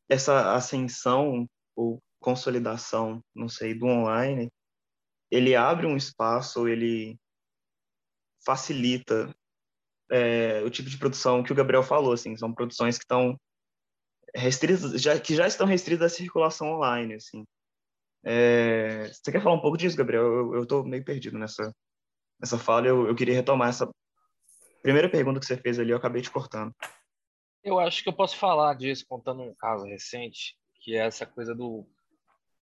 essa ascensão ou consolidação, não sei, do online, ele abre um espaço, ele facilita é, o tipo de produção que o Gabriel falou, assim, são produções que estão restritas, já, que já estão restritas à circulação online, assim. É, você quer falar um pouco disso, Gabriel? Eu estou meio perdido nessa, nessa fala. Eu, eu queria retomar essa primeira pergunta que você fez ali, eu acabei te cortando. Eu acho que eu posso falar disso contando um caso recente, que é essa coisa do,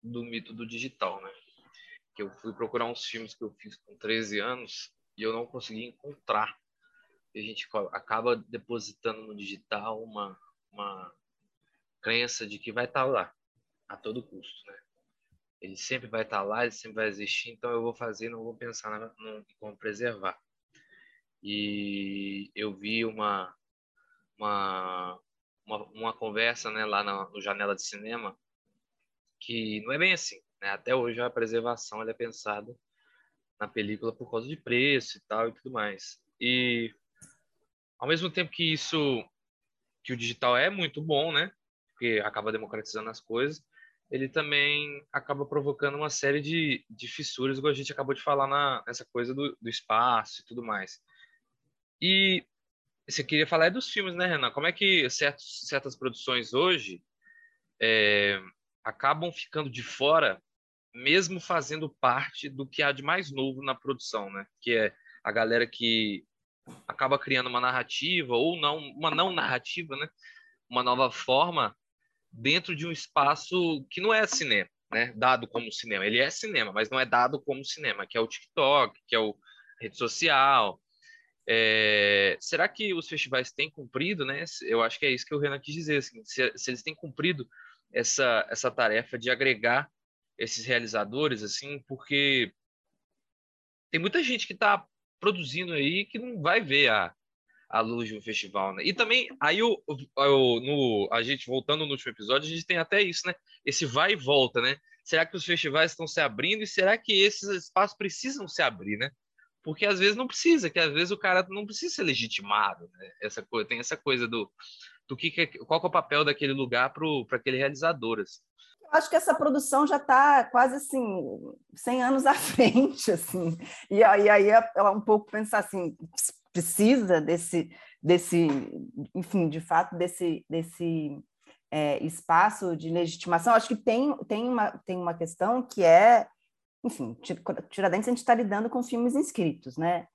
do mito do digital, né? Que eu fui procurar uns filmes que eu fiz com 13 anos e eu não consegui encontrar. E a gente acaba depositando no digital uma, uma crença de que vai estar lá a todo custo, né? Ele sempre vai estar lá, ele sempre vai existir, então eu vou fazer, não vou pensar na, no, em como preservar. E eu vi uma uma, uma, uma conversa né, lá no, no Janela de Cinema que não é bem assim. Né? Até hoje a preservação é pensada na película por causa de preço e tal e tudo mais. E ao mesmo tempo que isso, que o digital é muito bom, né? Porque acaba democratizando as coisas, ele também acaba provocando uma série de, de fissuras, igual a gente acabou de falar na, nessa coisa do, do espaço e tudo mais. E você queria falar é dos filmes, né, Renan? Como é que certos, certas produções hoje é, acabam ficando de fora, mesmo fazendo parte do que há de mais novo na produção, né? Que é a galera que acaba criando uma narrativa ou não, uma não narrativa, né? Uma nova forma dentro de um espaço que não é cinema, né? Dado como cinema. Ele é cinema, mas não é dado como cinema, que é o TikTok, que é o rede social. É... será que os festivais têm cumprido, né? Eu acho que é isso que o Renan quis dizer, assim, se, se eles têm cumprido essa essa tarefa de agregar esses realizadores, assim, porque tem muita gente que está produzindo aí que não vai ver a, a luz um festival, né? E também, aí o, o, no, a gente, voltando no último episódio, a gente tem até isso, né? Esse vai e volta, né? Será que os festivais estão se abrindo e será que esses espaços precisam se abrir, né? Porque às vezes não precisa, que às vezes o cara não precisa ser legitimado, né? Essa coisa, tem essa coisa do, do que, qual que é o papel daquele lugar para aquele realizador, assim. Acho que essa produção já está quase assim 100 anos à frente, assim. E aí, aí é, é um pouco pensar assim, precisa desse, desse, enfim, de fato, desse, desse é, espaço de legitimação. Acho que tem, tem, uma, tem uma questão que é, enfim, Tiradentes a gente está lidando com filmes inscritos, né?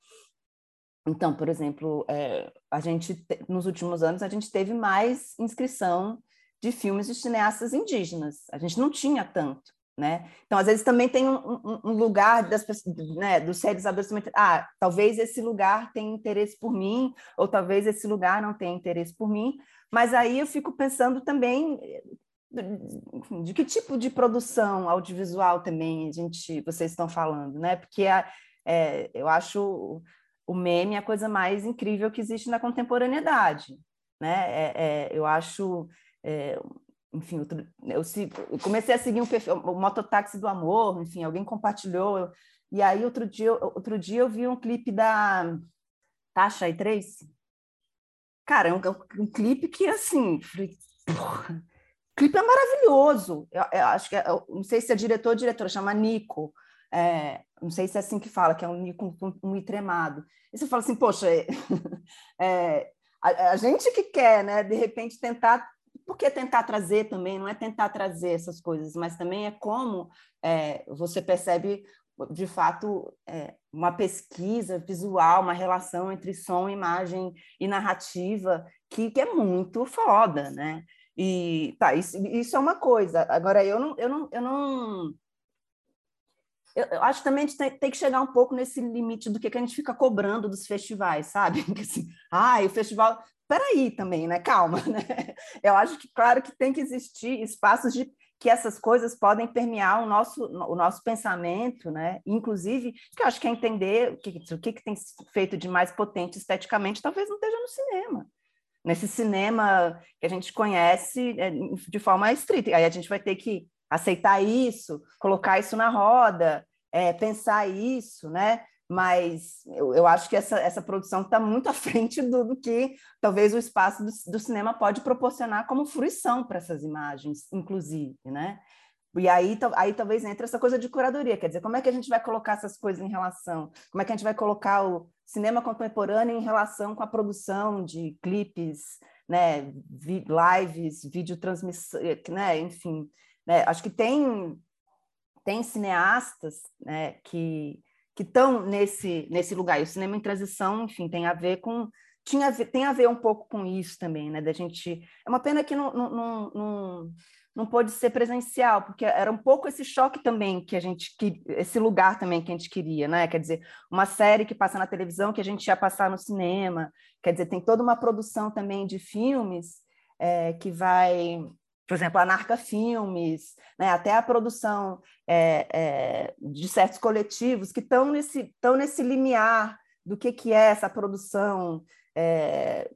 Então, por exemplo, é, a gente nos últimos anos a gente teve mais inscrição de filmes de cineastas indígenas. A gente não tinha tanto. Né? Então, às vezes também tem um, um lugar das né, dos realizadores ah, talvez esse lugar tenha interesse por mim, ou talvez esse lugar não tenha interesse por mim, mas aí eu fico pensando também de que tipo de produção audiovisual também a gente vocês estão falando, né? Porque a, é, eu acho o meme a coisa mais incrível que existe na contemporaneidade, né? É, é, eu acho é, enfim, outro, eu, eu, comecei a seguir um perfil, o mototáxi do amor, enfim, alguém compartilhou, eu, e aí outro dia, outro dia eu vi um clipe da Tasha e Trace. Cara, é um, um clipe que, assim, porra, o clipe é maravilhoso. Eu, eu acho que, é, não sei se é diretor ou diretora, chama Nico. É, não sei se é assim que fala, que é um Nico um, um, um tremado. E você fala assim, poxa, é, é, a, a, gente que quer, né, de repente tentar por que tentar trazer também? Não é tentar trazer essas coisas, mas também é como é, você percebe, de fato, é, uma pesquisa visual, uma relação entre som, imagem e narrativa que, que é muito foda, né? E tá, isso, isso é uma coisa. Agora, eu não, eu não, eu não eu, eu, acho também que tem, tem, que chegar um pouco nesse limite do que, que a gente fica cobrando dos festivais, sabe? Porque assim, ah, o festival. Peraí também, né? Calma, né? Eu acho que, claro, que tem que existir espaços de que essas coisas podem permear o nosso, o nosso pensamento, né? Inclusive, que eu acho que é entender o que, o que, que tem feito de mais potente esteticamente, talvez não esteja no cinema. Nesse cinema que a gente conhece é, de forma estrita. Aí a gente vai ter que aceitar isso, colocar isso na roda, é, pensar isso, né? Mas eu, eu acho que essa, essa produção está muito à frente do, do, que talvez o espaço do, do cinema pode proporcionar como fruição para essas imagens, inclusive, né? E aí, aí talvez entre essa coisa de curadoria, quer dizer, como é que a gente vai colocar essas coisas em relação? Como é que a gente vai colocar o cinema contemporâneo em relação com a produção de clipes, né, lives, vídeo transmissão, né, enfim, né? Acho que tem, tem cineastas né, que que estão nesse, nesse lugar. E o cinema em transição, enfim, tem a ver com tinha a ver, tem a ver um pouco com isso também, né? Da gente é uma pena que não, não, não, não, não pôde ser presencial, porque era um pouco esse choque também que a gente esse lugar também que a gente queria, né? Quer dizer, uma série que passa na televisão que a gente ia passar no cinema, quer dizer, tem toda uma produção também de filmes é, que vai por exemplo, a Narca Filmes, né, até a produção é, é, de certos coletivos que estão nesse, estão nesse limiar do que, que é essa produção. É,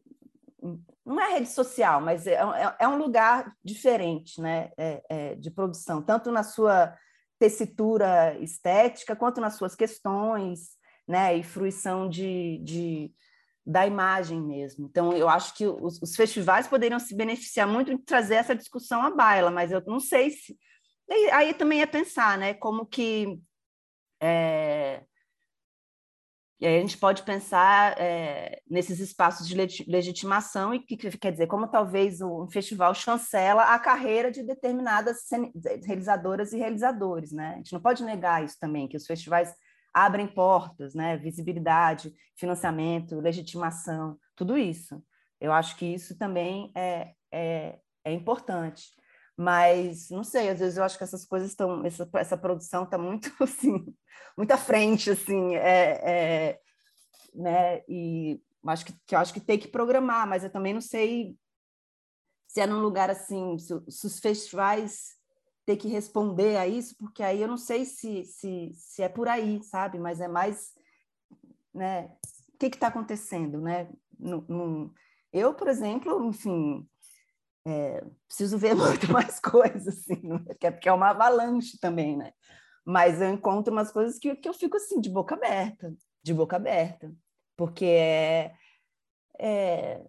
não é rede social, mas é, é, é um lugar diferente né, é, de produção, tanto na sua tessitura estética, quanto nas suas questões né, e fruição de, de da imagem mesmo. Então, eu acho que os, os, festivais poderiam se beneficiar muito de trazer essa discussão à baila, mas eu não sei se. Aí também é pensar, né? Como que. É... E aí a gente pode pensar é, nesses espaços de legitimação e que quer dizer como talvez um festival chancela a carreira de determinadas realizadoras e realizadores, né? A gente não pode negar isso também, que os festivais abrem portas, né? visibilidade, financiamento, legitimação, tudo isso. Eu acho que isso também é, é, é importante. Mas, não sei, às vezes eu acho que essas coisas estão, essa, essa produção está muito, assim, muito à frente, assim, é, é, né? E acho que, que eu acho que tem que programar, mas eu também não sei se é num lugar assim, se, se os festivais ter que responder a isso, porque aí eu não sei se, se, se é por aí, sabe? Mas é mais, né? O que está acontecendo, né? No, no... Eu, por exemplo, enfim, é, preciso ver muito mais coisas, assim, é, porque é uma avalanche também, né? Mas eu encontro umas coisas que, que eu fico assim, de boca aberta, de boca aberta, porque é, é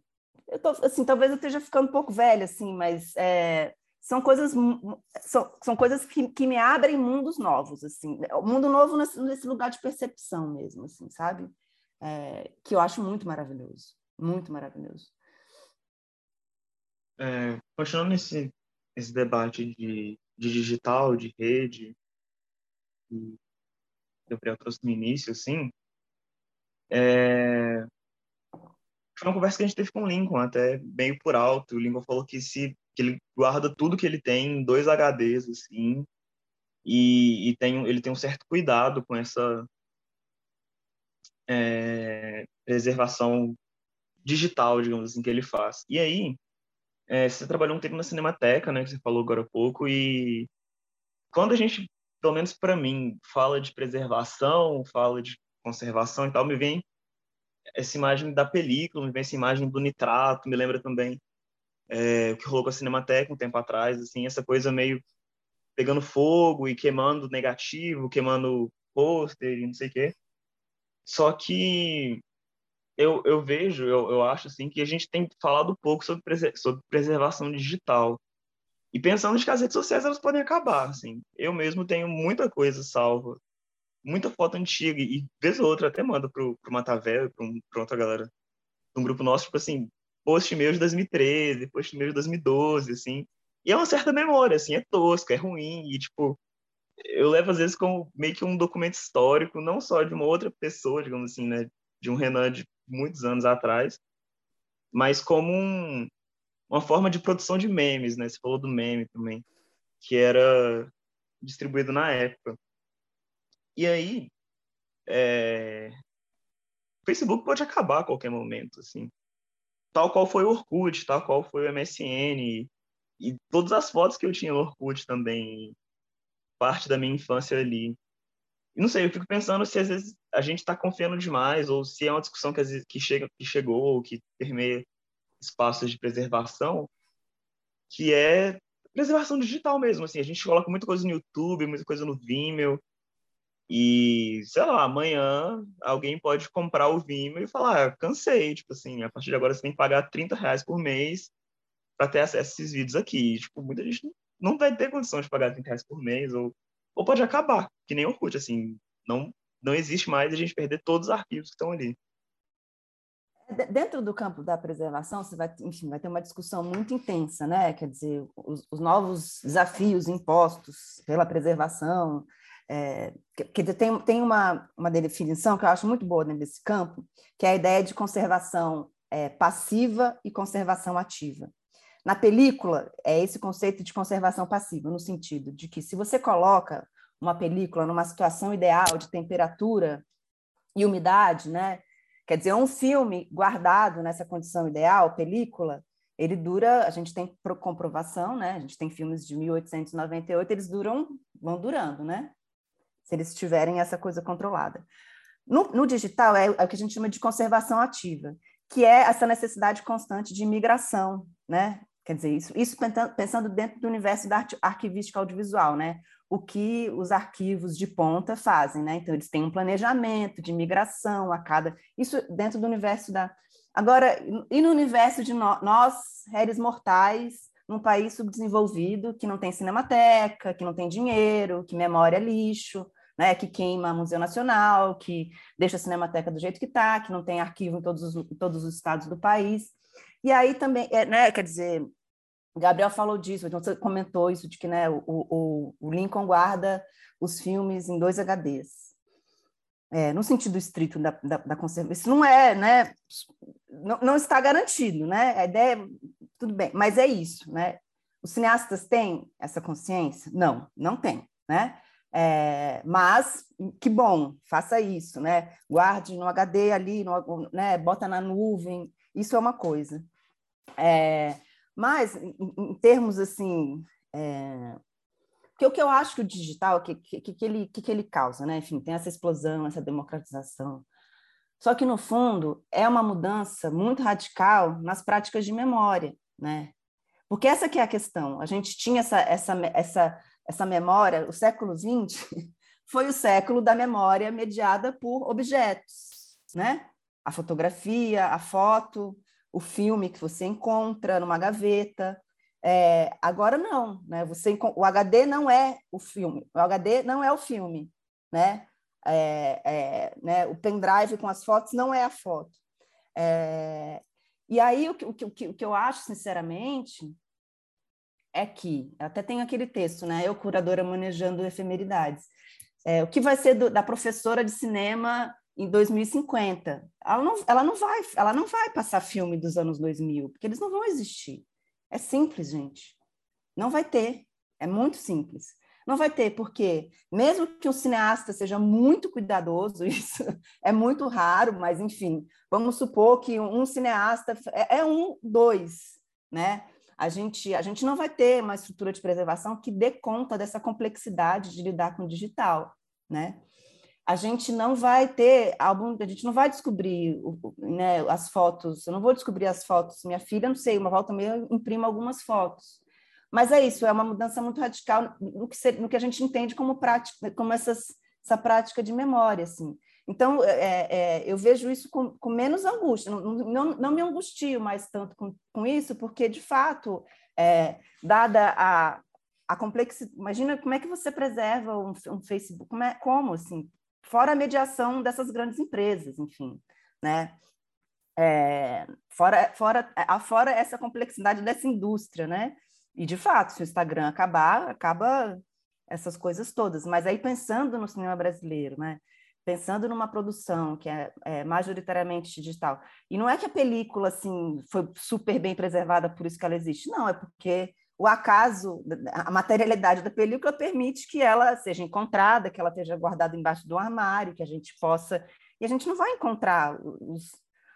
eu tô, assim, talvez eu esteja ficando um pouco velha, assim, mas é, são coisas são, são coisas que, que me abrem mundos novos assim. O mundo novo nesse, nesse, lugar de percepção mesmo assim sabe? É, que eu acho muito maravilhoso muito maravilhoso. É, continuando esse esse debate de, de digital de rede que Gabriel trouxe no início assim é, foi uma conversa que a gente teve com o Lincoln até meio por alto. O Lincoln falou que se que ele guarda tudo que ele tem em dois HDs, assim, e, e tem, ele tem um certo cuidado com essa é, preservação digital, digamos assim, que ele faz. E aí, é, você trabalhou um tempo na Cinemateca, né, que você falou agora há pouco, e quando a gente, pelo menos para mim, fala de preservação, fala de conservação e tal, me vem essa imagem da película, me vem essa imagem do nitrato, me lembra também é, o que rolou com a Cinemateca um tempo atrás, assim, essa coisa meio pegando fogo e queimando negativo, queimando pôster e não sei o quê. Só que eu, eu vejo, eu, eu acho assim que a gente tem falado pouco sobre, sobre preservação digital. E pensando que as redes sociais elas podem acabar, assim. Eu mesmo tenho muita coisa salva, muita foto antiga e vez ou outra até mando pro, pro Matavel, para um, outra galera, um grupo nosso, tipo assim, post meu de 2013, post meu de 2012, assim. E é uma certa memória, assim, é tosco, é ruim, e, tipo, eu levo às vezes como meio que um documento histórico, não só de uma outra pessoa, digamos assim, né, de um Renan de muitos anos atrás, mas como um, uma forma de produção de memes, né? Você falou do meme também, que era distribuído na época. E aí, é... o Facebook pode acabar a qualquer momento, assim. Tal qual foi o Orkut, tal qual foi o MSN, e todas as fotos que eu tinha no Orkut também, parte da minha infância ali. E não sei, eu fico pensando se às vezes a gente está confiando demais, ou se é uma discussão que, às vezes, que, chega, que chegou, ou que permeia espaços de preservação, que é preservação digital mesmo, assim, a gente coloca muita coisa no YouTube, muita coisa no Vimeo, e, sei lá, amanhã alguém pode comprar o Vimeo e falar, ah, cansei, tipo assim, a partir de agora você tem que pagar 30 reais por mês para ter acesso a esses vídeos aqui. E, tipo, muita gente não vai ter condição de pagar 30 reais por mês, ou, ou pode acabar, que nem o Orkut, assim, não, não existe mais a gente perder todos os arquivos que estão ali. Dentro do campo da preservação, você vai, enfim, vai ter uma discussão muito intensa, né? Quer dizer, os, os novos desafios impostos pela preservação. É, que, tem, tem uma, uma definição que eu acho muito boa dentro desse campo, que é a ideia de conservação é, passiva e conservação ativa. Na película, é esse conceito de conservação passiva, no sentido de que se você coloca uma película numa situação ideal de temperatura e umidade, né? Quer dizer, um filme guardado nessa condição ideal, película, ele dura, a gente tem comprovação, né? A gente tem filmes de 1898, eles duram, vão durando, né? Se eles tiverem essa coisa controlada. No, no digital é, é o que a gente chama de conservação ativa, que é essa necessidade constante de migração, né? Quer dizer, isso, isso pensando dentro do universo da arquivística audiovisual, né? o que os arquivos de ponta fazem, né? Então, eles têm um planejamento de migração a cada. Isso dentro do universo da. Agora, e no universo de no... nós, réis mortais, num país subdesenvolvido, que não tem cinemateca, que não tem dinheiro, que memória é lixo, né? que queima Museu Nacional, que deixa a cinemateca do jeito que está, que não tem arquivo em todos os, em todos os estados do país. E aí também, é, né, quer dizer, Gabriel falou disso, então você comentou isso de que né, o, o, o Lincoln guarda os filmes em dois HDs. É, no sentido estrito da, da, da conservação, isso não é, né? Não, não, está garantido, né? A ideia, tudo bem, mas é isso, né? Os cineastas têm essa consciência? Não, não tem, né? É, mas que bom, faça isso, né? Guarde no HD ali, no, né? Bota na nuvem, isso é uma coisa. É, mas, em, em termos assim. É... Porque o que eu acho que o digital, que, que, que, ele, que, que ele causa, né? Enfim, tem essa explosão, essa democratização. Só que, no fundo, é uma mudança muito radical nas práticas de memória, né? Porque essa que é a questão. A gente tinha essa, essa, essa, essa memória, o século XX foi o século da memória mediada por objetos, né? A fotografia, a foto, o filme que você encontra numa gaveta. É, agora não, né? Você, o HD não é o filme, o HD não é o filme, né? É, é, né? O pendrive com as fotos não é a foto. É, e aí o que, o, que, o que eu acho, sinceramente, é que até tem aquele texto, né? Eu, curadora manejando efemeridades. É, o que vai ser do, da professora de cinema em 2050. Ela não, ela não vai, ela não vai passar filme dos anos 2000, porque eles não vão existir. É simples, gente. Não vai ter. É muito simples. Não vai ter, porque mesmo que um cineasta seja muito cuidadoso, isso é muito raro, mas enfim, vamos supor que um cineasta é, é um, dois, né? A gente, a gente não vai ter uma estrutura de preservação que dê conta dessa complexidade de lidar com o digital, né? a gente não vai ter álbum, a gente não vai descobrir né, as fotos, eu não vou descobrir as fotos, minha filha, não sei, uma volta meio imprima algumas fotos. Mas é isso, é uma mudança muito radical no que, no que a gente entende como prática, como essas, essa prática de memória, assim. Então, é, é, eu vejo isso com, com menos angústia, não, não, não, me angustio mais tanto com, com isso, porque, de fato, é, dada a, a complexidade, imagina como é que você preserva um, um Facebook, como, é, como assim, fora a mediação dessas grandes empresas, enfim, né? É, fora, fora, fora essa complexidade dessa indústria, né? E, de fato, se o Instagram acabar, acaba essas coisas todas. Mas aí, pensando no cinema brasileiro, né? Pensando numa produção que é, é, majoritariamente digital. E não é que a película, assim, foi super bem preservada, por isso que ela existe. Não, é porque o acaso, a materialidade da película permite que ela seja encontrada, que ela esteja guardada embaixo do armário, que a gente possa. E a gente não vai encontrar os,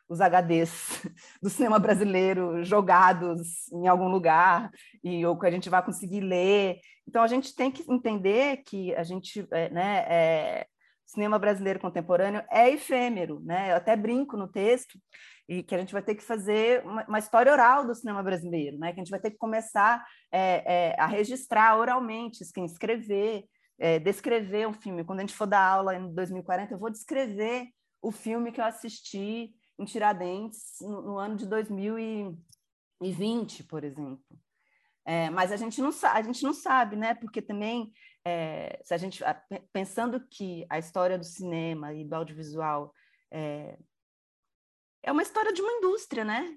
os HDs do cinema brasileiro jogados em algum lugar, e, ou que a gente vai conseguir ler. Então, a gente tem que entender que a gente, é, né, é, cinema brasileiro contemporâneo é efêmero, né? Eu até brinco no texto e que a gente vai ter que fazer uma, uma história oral do cinema brasileiro, né? Que a gente vai ter que começar é, é, a registrar oralmente, quem escrever, é, descrever um filme. Quando a gente for dar aula em 2040, eu vou descrever o filme que eu assisti em Tiradentes no, no ano de 2020, por exemplo. É, mas a gente não sabe, a gente não sabe, né? Porque também é, se a gente pensando que a história do cinema e do audiovisual é, é uma história de uma indústria, né?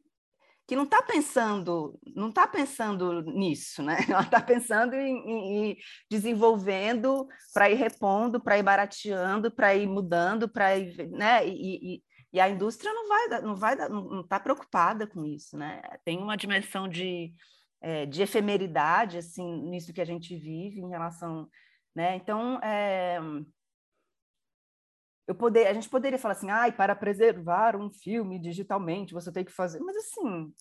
Que não está pensando, não está pensando nisso, né? Ela está pensando em, em, desenvolvendo para ir repondo, para ir barateando, para ir mudando, para ir, né? E, e, e, a indústria não vai, não vai, não está preocupada com isso, né? Tem uma dimensão de é, de efemeridade assim nisso que a gente vive em relação, né? Então é, eu poder, a gente poderia falar assim, ai, para preservar um filme digitalmente, você tem que fazer, mas assim,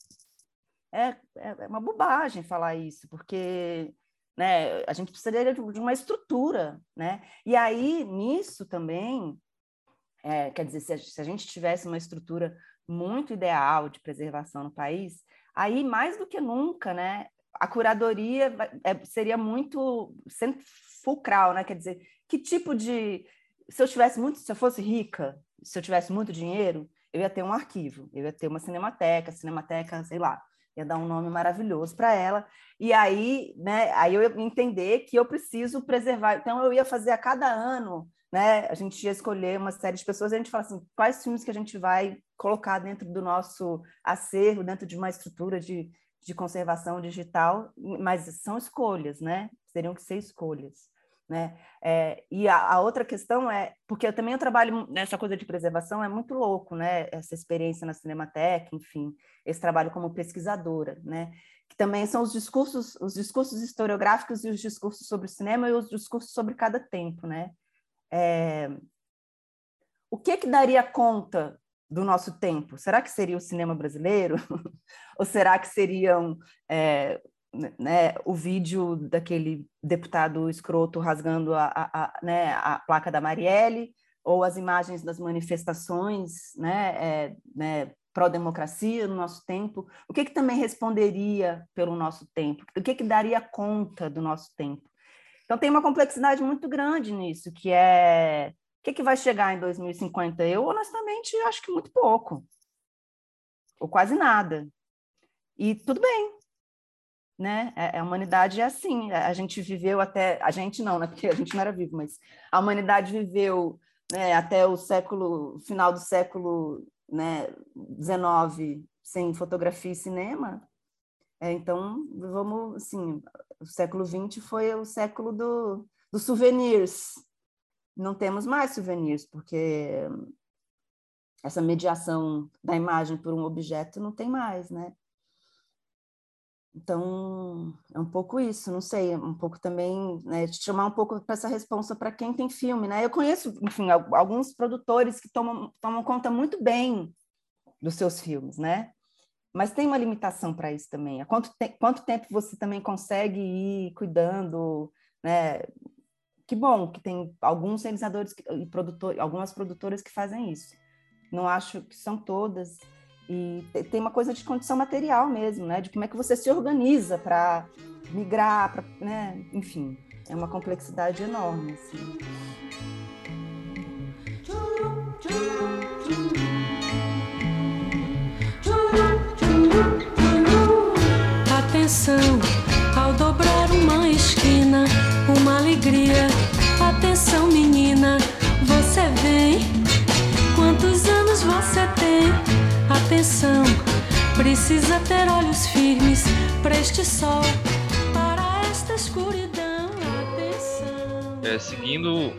é, é, é uma bobagem falar isso, porque né, a gente precisaria de uma estrutura, né? E aí, nisso também, é, quer dizer, se a, se a, gente tivesse uma estrutura muito ideal de preservação no país, aí, mais do que nunca, né, a curadoria é, seria muito fulcral, né? Quer dizer, que tipo de se eu tivesse muito, se eu fosse rica, se eu tivesse muito dinheiro, eu ia ter um arquivo, eu ia ter uma cinemateca, cinemateca, sei lá, ia dar um nome maravilhoso para ela. E aí, né, aí eu ia entender que eu preciso preservar. Então eu ia fazer a cada ano, né, a gente ia escolher uma série de pessoas e a gente fala assim, quais filmes que a gente vai colocar dentro do nosso acervo, dentro de uma estrutura de, de conservação digital, mas são escolhas, né? Seriam que ser escolhas. Né? É, e a, a, outra questão é, porque eu também eu trabalho nessa coisa de preservação, é muito louco, né? Essa experiência na Cinemateca, enfim, esse trabalho como pesquisadora, né? Que também são os discursos, os discursos historiográficos e os discursos sobre o cinema e os discursos sobre cada tempo, né? É, o que que daria conta do nosso tempo? Será que seria o cinema brasileiro? Ou será que seriam é, né, o vídeo daquele deputado escroto rasgando a, a, a, né, a placa da Marielle, ou as imagens das manifestações né, é, né, pró-democracia no nosso tempo, o que, que também responderia pelo nosso tempo? O que, que daria conta do nosso tempo? Então, tem uma complexidade muito grande nisso, que é o que, que vai chegar em 2050? Eu, honestamente, acho que muito pouco, ou quase nada. E tudo bem, né? É, a humanidade é assim. A gente viveu até a gente não, né? Porque a gente não era vivo, mas a humanidade viveu né, até o século final do século né, 19 sem fotografia e cinema. É, então vamos assim, o século 20 foi o século do, dos souvenirs. Não temos mais souvenirs porque essa mediação da imagem por um objeto não tem mais, né? Então, é um pouco isso, não sei, um pouco também, né, chamar um pouco para essa resposta para quem tem filme, né? Eu conheço, enfim, alguns produtores que tomam, tomam conta muito bem dos seus filmes, né? Mas tem uma limitação para isso também. Há quanto, te quanto tempo você também consegue ir cuidando, né? Que bom que tem alguns realizadores e produtores, algumas produtoras que fazem isso. Não acho que são todas, e tem uma coisa de condição material mesmo, né? De como é que você se organiza para migrar, pra, né? Enfim, é uma complexidade enorme. Assim. Precisa ter olhos firmes para este sol, para esta escuridão. Atenção. É, seguindo,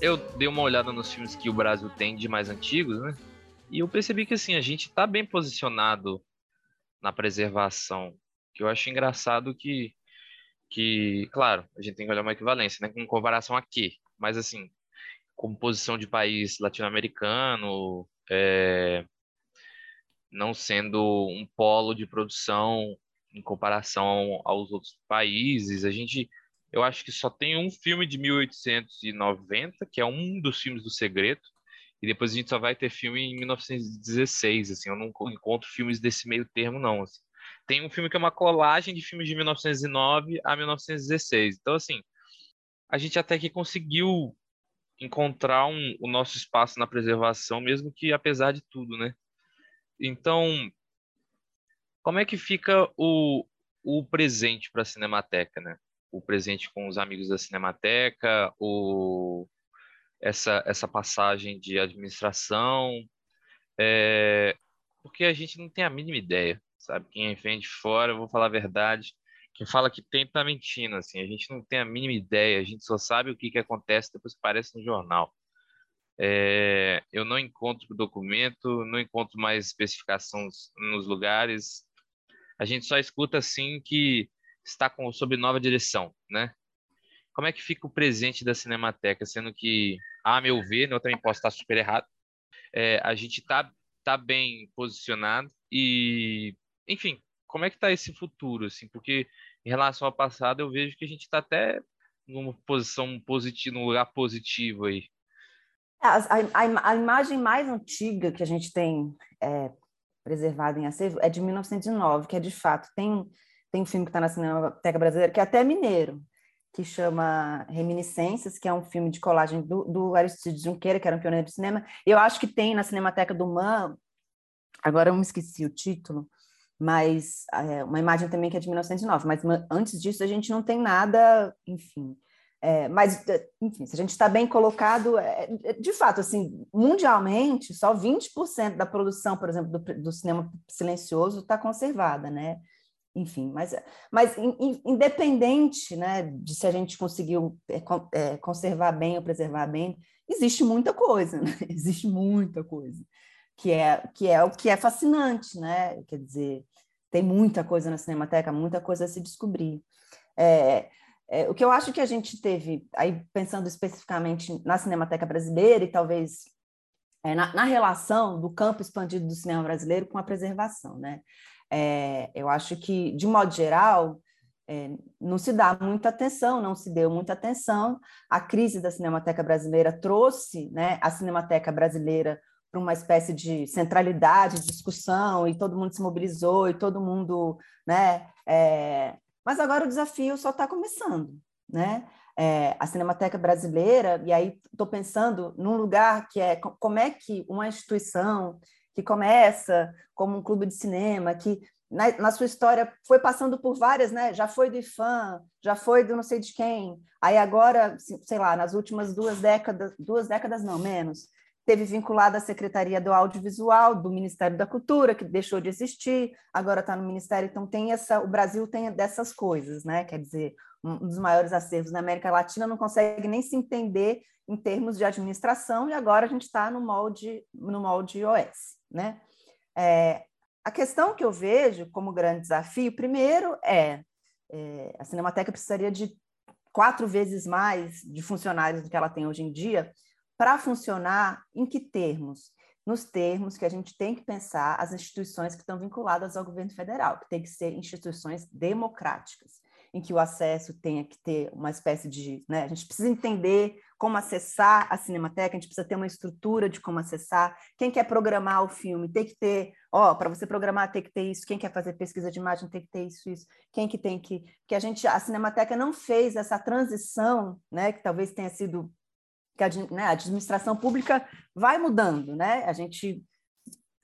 eu dei uma olhada nos filmes que o Brasil tem de mais antigos, né? E eu percebi que assim a gente está bem posicionado na preservação Que eu acho engraçado que, que, claro, a gente tem que olhar uma equivalência, né? Com comparação a quê? Mas, assim, como posição de país latino-americano, é, não sendo um polo de produção em comparação aos outros países, a gente eu acho que só tem um filme de 1890, que é um dos filmes do Segredo, e depois a gente só vai ter filme em 1916, assim, eu não encontro filmes desse meio termo, não. Assim. Tem um filme que é uma colagem de filmes de 1909 a 1916. Então, assim, a gente até que conseguiu encontrar um, o nosso espaço na preservação, mesmo que apesar de tudo, né? Então, como é que fica o, o presente para a Cinemateca, né? o presente com os amigos da Cinemateca, o, essa, essa passagem de administração, é, porque a gente não tem a mínima ideia, sabe? Quem vem de fora, eu vou falar a verdade, quem fala que tem tá mentindo, assim, a gente não tem a mínima ideia, a gente só sabe o que, que acontece depois que aparece no jornal. É, eu não encontro documento, não encontro mais especificações nos lugares. A gente só escuta assim que está com, sob nova direção, né? Como é que fica o presente da Cinemateca, sendo que, a meu ver, né, eu também posso estar super errado, é, a gente está tá bem posicionado e, enfim, como é que está esse futuro, assim? Porque em relação ao passado, eu vejo que a gente está até numa posição positiva, num lugar positivo aí. A, a, a, imagem mais antiga que a gente tem é, preservada em acervo é de 1909, que é de fato tem tem um filme que está na Cinemateca Brasileira, que é até mineiro, que chama Reminiscências, que é um filme de colagem do, do Aristides Junqueira, que era um pioneiro de cinema. Eu acho que tem na Cinemateca do MAN, agora eu me esqueci o título, mas é, uma imagem também que é de 1909, mas antes disso a gente não tem nada, enfim. É, mas, enfim, se a gente está bem colocado, é, é, de fato, assim, mundialmente, só 20% da produção, por exemplo, do, do cinema silencioso está conservada, né? enfim, mas, mas in, independente né, de se a gente conseguiu é, conservar bem ou preservar bem, existe muita coisa, né? existe muita coisa, que é, que é o que é fascinante, né? Quer dizer, tem muita coisa na Cinemateca, muita coisa a se descobrir. É, é, o que eu acho que a gente teve, aí pensando especificamente na Cinemateca Brasileira e talvez é, na, na relação do campo expandido do cinema brasileiro com a preservação, né? É, eu acho que, de modo geral, é, não se dá muita atenção, não se deu muita atenção. A crise da Cinemateca Brasileira trouxe né, a Cinemateca Brasileira para uma espécie de centralidade, de discussão, e todo mundo se mobilizou, e todo mundo. Né, é... Mas agora o desafio só está começando. Né? É, a Cinemateca Brasileira, e aí estou pensando num lugar que é como é que uma instituição que começa como um clube de cinema, que na, na, sua história foi passando por várias, né? Já foi do IFAM, já foi do não sei de quem. Aí agora, sei lá, nas últimas duas décadas, duas décadas não, menos, teve vinculado à Secretaria do Audiovisual do Ministério da Cultura, que deixou de existir, agora está no Ministério, então tem essa, o Brasil tem dessas coisas, né? Quer dizer, um dos maiores acervos na América Latina não consegue nem se entender em termos de administração, e agora a gente está no molde, no molde OS né? É, a questão que eu vejo como grande desafio, primeiro, é, é a Cinemateca precisaria de quatro vezes mais de funcionários do que ela tem hoje em dia para funcionar em que termos? Nos termos que a gente tem que pensar as instituições que estão vinculadas ao governo federal, que tem que ser instituições democráticas em que o acesso tenha que ter uma espécie de. Né, a gente precisa entender como acessar a Cinemateca, a gente precisa ter uma estrutura de como acessar. Quem quer programar o filme tem que ter, ó, para você programar tem que ter isso. Quem quer fazer pesquisa de imagem tem que ter isso, isso. Quem que tem que. Que a gente, a Cinemateca não fez essa transição, né, que talvez tenha sido que a, né, a administração pública vai mudando, né? A gente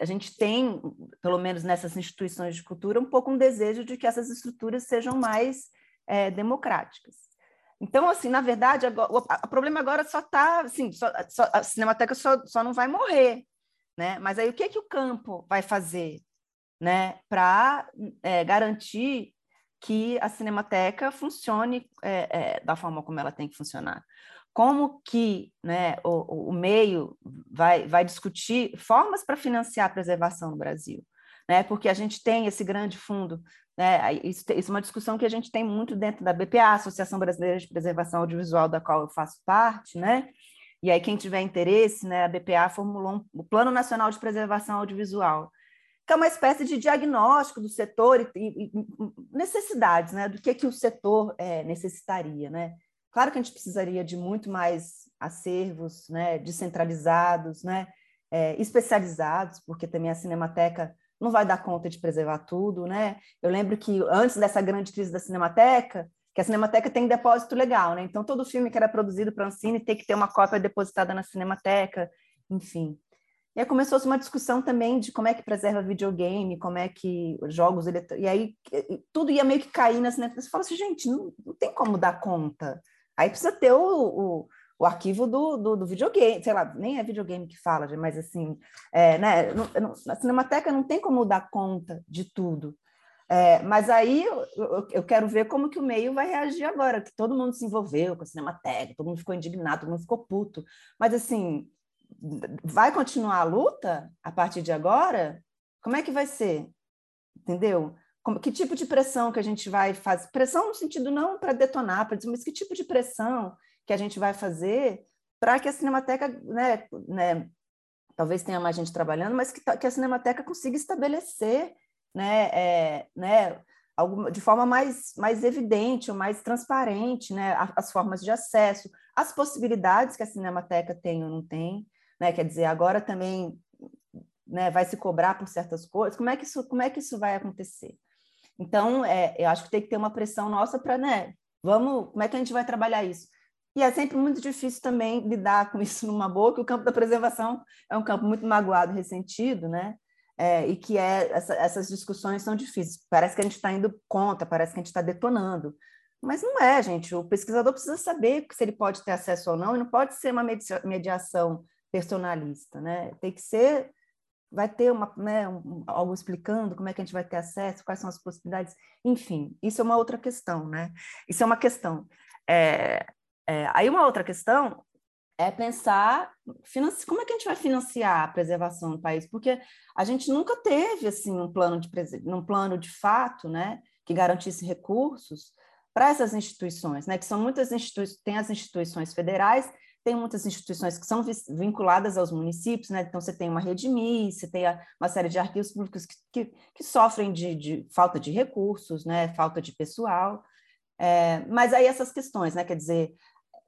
a gente tem, pelo menos nessas instituições de cultura, um pouco um desejo de que essas estruturas sejam mais é, democráticas. Então, assim, na verdade, agora, o problema agora só está, assim, só, só, a Cinemateca só, só não vai morrer, né? Mas aí o que, que o campo vai fazer, né, para é, garantir que a Cinemateca funcione é, é, da forma como ela tem que funcionar? Como que né, o, o meio vai, vai discutir formas para financiar a preservação no Brasil? Né? Porque a gente tem esse grande fundo Né? Isso, isso é uma discussão que a gente tem muito dentro da BPA, Associação Brasileira de Preservação Audiovisual, da qual eu faço parte, né? E aí, quem tiver interesse, né, a BPA formulou um, o Plano Nacional de Preservação Audiovisual, que é uma espécie de diagnóstico do setor e, e, necessidades, né, do que, que o setor é, necessitaria, né? Claro que a gente precisaria de muito mais acervos, né, descentralizados, né, é, especializados, porque também a Cinemateca não vai dar conta de preservar tudo, né? Eu lembro que antes dessa grande crise da Cinemateca, que a Cinemateca tem depósito legal, né? Então todo filme que era produzido para a Ancine tem que ter uma cópia depositada na Cinemateca, enfim. E aí começou-se uma discussão também de como é que preserva videogame, como é que jogos eletrônicos. E aí tudo ia meio que cair na Cinemateca. Você fala assim, gente, não, não tem como dar conta. Aí precisa ter o, o o arquivo do, do, do, videogame, sei lá, nem é videogame que fala, mas assim, é, né, a Cinemateca não tem como dar conta de tudo. É, mas aí eu, eu, quero ver como que o meio vai reagir agora, que todo mundo se envolveu com a Cinemateca, todo mundo ficou indignado, todo mundo ficou puto. Mas assim, vai continuar a luta a partir de agora? Como é que vai ser? Entendeu? Como, que tipo de pressão que a gente vai fazer? Pressão no sentido não para detonar, para dizer, mas que tipo de pressão que a gente vai fazer para que a Cinemateca, né, né, talvez tenha mais gente trabalhando, mas que, que a Cinemateca consiga estabelecer, né, é, né, alguma, de forma mais, mais evidente ou mais transparente, né, as formas de acesso, as possibilidades que a Cinemateca tem ou não tem, né, quer dizer, agora também né, vai se cobrar por certas coisas, como é que isso, como é que isso vai acontecer? Então, é, eu acho que tem que ter uma pressão nossa para, né, vamos, como é que a gente vai trabalhar isso? E é sempre muito difícil também lidar com isso numa boa, que o campo da preservação é um campo muito magoado, ressentido, né? É, e que é, essa, essas discussões são difíceis. Parece que a gente está indo contra, parece que a gente está detonando. Mas não é, gente. O pesquisador precisa saber se ele pode ter acesso ou não, e não pode ser uma mediação personalista, né? Tem que ser, vai ter uma, né, um, algo explicando como é que a gente vai ter acesso, quais são as possibilidades, enfim, isso é uma outra questão, né? Isso é uma questão. É, é, aí uma outra questão é pensar como é que a gente vai financiar a preservação do país, porque a gente nunca teve assim um plano de um plano de fato, né, que garantisse recursos para essas instituições, né, que são muitas instituições, tem as instituições federais, tem muitas instituições que são vinculadas aos municípios, né? Então você tem uma rede MI, você tem uma série de arquivos públicos que, que, que sofrem de, de, falta de recursos, né? Falta de pessoal. É, mas aí essas questões, né? Quer dizer,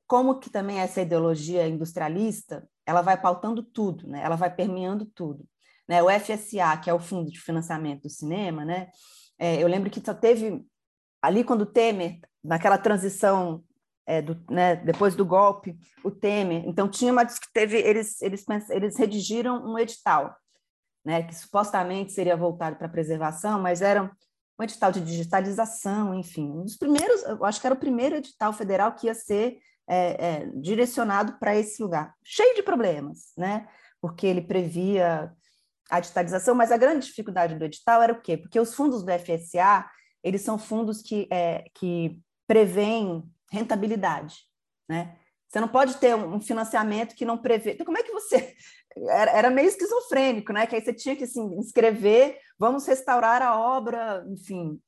como que também essa ideologia industrialista, ela vai pautando tudo, né? Ela vai permeando tudo. Né? O FSA, que é o Fundo de Financiamento do Cinema, né? É, eu lembro que só teve ali quando o Temer, naquela transição é, do, né, depois do golpe, o Temer, então tinha uma teve eles eles eles redigiram um edital, né, que supostamente seria voltado para preservação, mas era um edital de digitalização, enfim, um dos primeiros, eu acho que era o primeiro edital federal que ia ser é, é, direcionado para esse lugar, cheio de problemas, né? Porque ele previa a digitalização, mas a grande dificuldade do edital era o quê? Porque os fundos do FSA, eles são fundos que, é, que prevêem rentabilidade, né? Você não pode ter um financiamento que não prevê. Então, como é que você. Era, meio esquizofrênico, né? Que aí você tinha que assim, escrever, vamos restaurar a obra, enfim,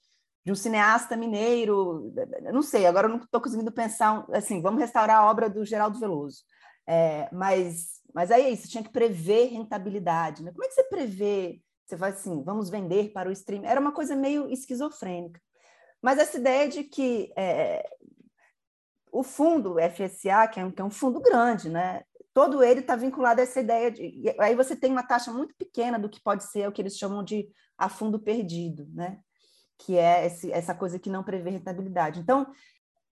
de um cineasta mineiro, não sei, agora eu não estou conseguindo pensar, assim, vamos restaurar a obra do Geraldo Veloso. É, mas, mas aí é isso, tinha que prever rentabilidade. Né? Como é que você prevê? Você vai assim, vamos vender para o stream. Era uma coisa meio esquizofrênica. Mas essa ideia de que é, o fundo FSA, que é, um, que é um fundo grande, né? todo ele está vinculado a essa ideia de. Aí você tem uma taxa muito pequena do que pode ser o que eles chamam de a fundo perdido, né? que é esse, essa coisa que não prevê rentabilidade. Então,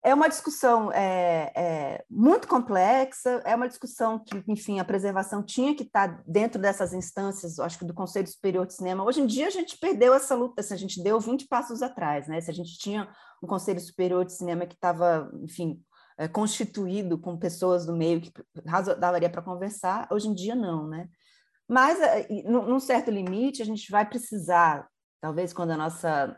é uma discussão é, é, muito complexa, é uma discussão que, enfim, a preservação tinha que estar dentro dessas instâncias, acho que do Conselho Superior de Cinema. Hoje em dia a gente perdeu essa luta, assim, a gente deu 20 passos atrás, né? Se a gente tinha um Conselho Superior de Cinema que estava, enfim, é, constituído com pessoas do meio que daria para conversar, hoje em dia não, né? Mas, é, num certo limite, a gente vai precisar, talvez quando a nossa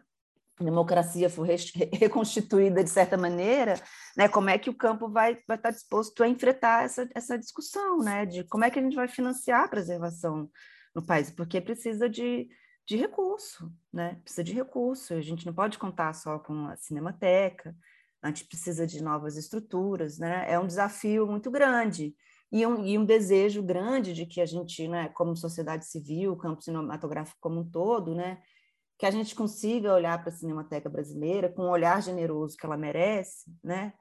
democracia for reconstituída de certa maneira, né, como é que o campo vai, vai estar disposto a enfrentar essa, essa discussão, né, de como é que a gente vai financiar a preservação no país, porque precisa de, de recurso, né? Precisa de recurso. A gente não pode contar só com a Cinemateca, a gente precisa de novas estruturas, né? É um desafio muito grande e um, e um desejo grande de que a gente, né, como sociedade civil, campo cinematográfico como um todo, né, que a gente consiga olhar para a Cinemateca Brasileira com o um olhar generoso que ela merece, né?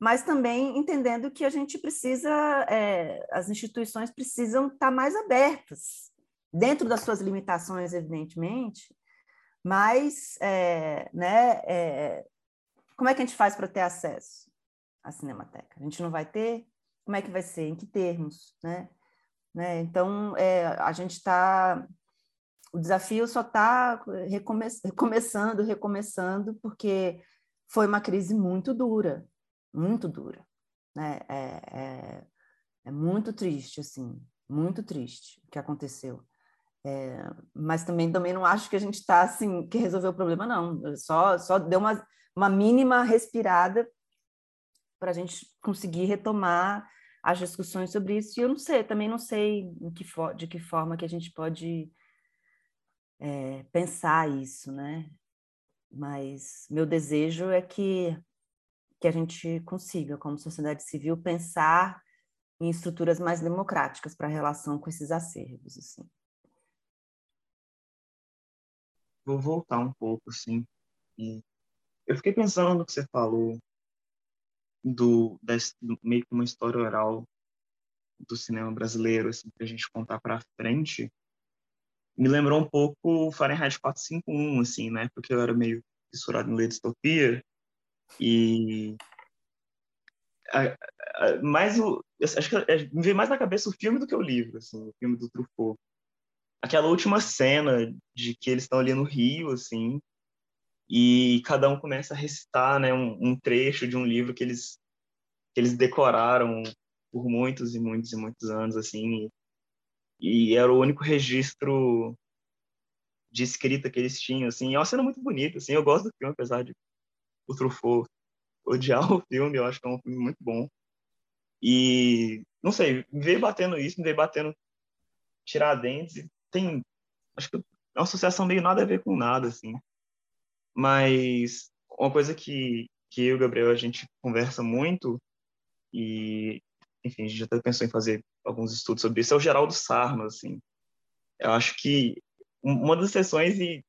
Mas também entendendo que a gente precisa, é, as instituições precisam estar mais abertas, dentro das suas limitações, evidentemente, mas, é, né, é, como é que a gente faz para ter acesso à Cinemateca? A gente não vai ter? Como é que vai ser? Em que termos? Né? Né? Então, é, a gente está. O desafio só está recome recomeçando, recomeçando, porque foi uma crise muito dura, muito dura. Né? É, é, é muito triste, assim, muito triste o que aconteceu. É, mas também, também não acho que a gente está assim, que resolveu o problema, não. Só, só deu uma, uma mínima respirada para a gente conseguir retomar as discussões sobre isso. E eu não sei, também não sei que de que forma que a gente pode é, pensar isso, né? Mas meu desejo é que, que a gente consiga, como sociedade civil, pensar em estruturas mais democráticas para a relação com esses acervos. Assim. Vou voltar um pouco, assim. Eu fiquei pensando no que você falou do, do meio que uma história oral do cinema brasileiro, assim, para a gente contar para frente, me lembrou um pouco Fahrenheit 451, assim, né? Porque eu era meio fissurado em ler distopia e mais o acho que é, me veio mais na cabeça o filme do que o livro, assim, o filme do Truffaut. Aquela última cena de que eles estão ali no Rio, assim, e cada um começa a recitar né, um, um, trecho de um livro que eles, que eles decoraram por muitos e muitos e muitos anos, assim, e, e era o único registro de escrita que eles tinham, assim, é uma cena muito bonita, assim, eu gosto do filme, apesar de o Truffaut odiar o filme, eu acho que é um filme muito bom, e, não sei, me veio batendo isso, me veio batendo Tiradentes, tem, acho que é uma associação meio nada a ver com nada, assim, mas uma coisa que, que eu e o Gabriel a gente conversa muito, e enfim, a gente até pensou em fazer alguns estudos sobre isso, é o Geraldo Sarno, assim. Eu acho que uma das sessões, e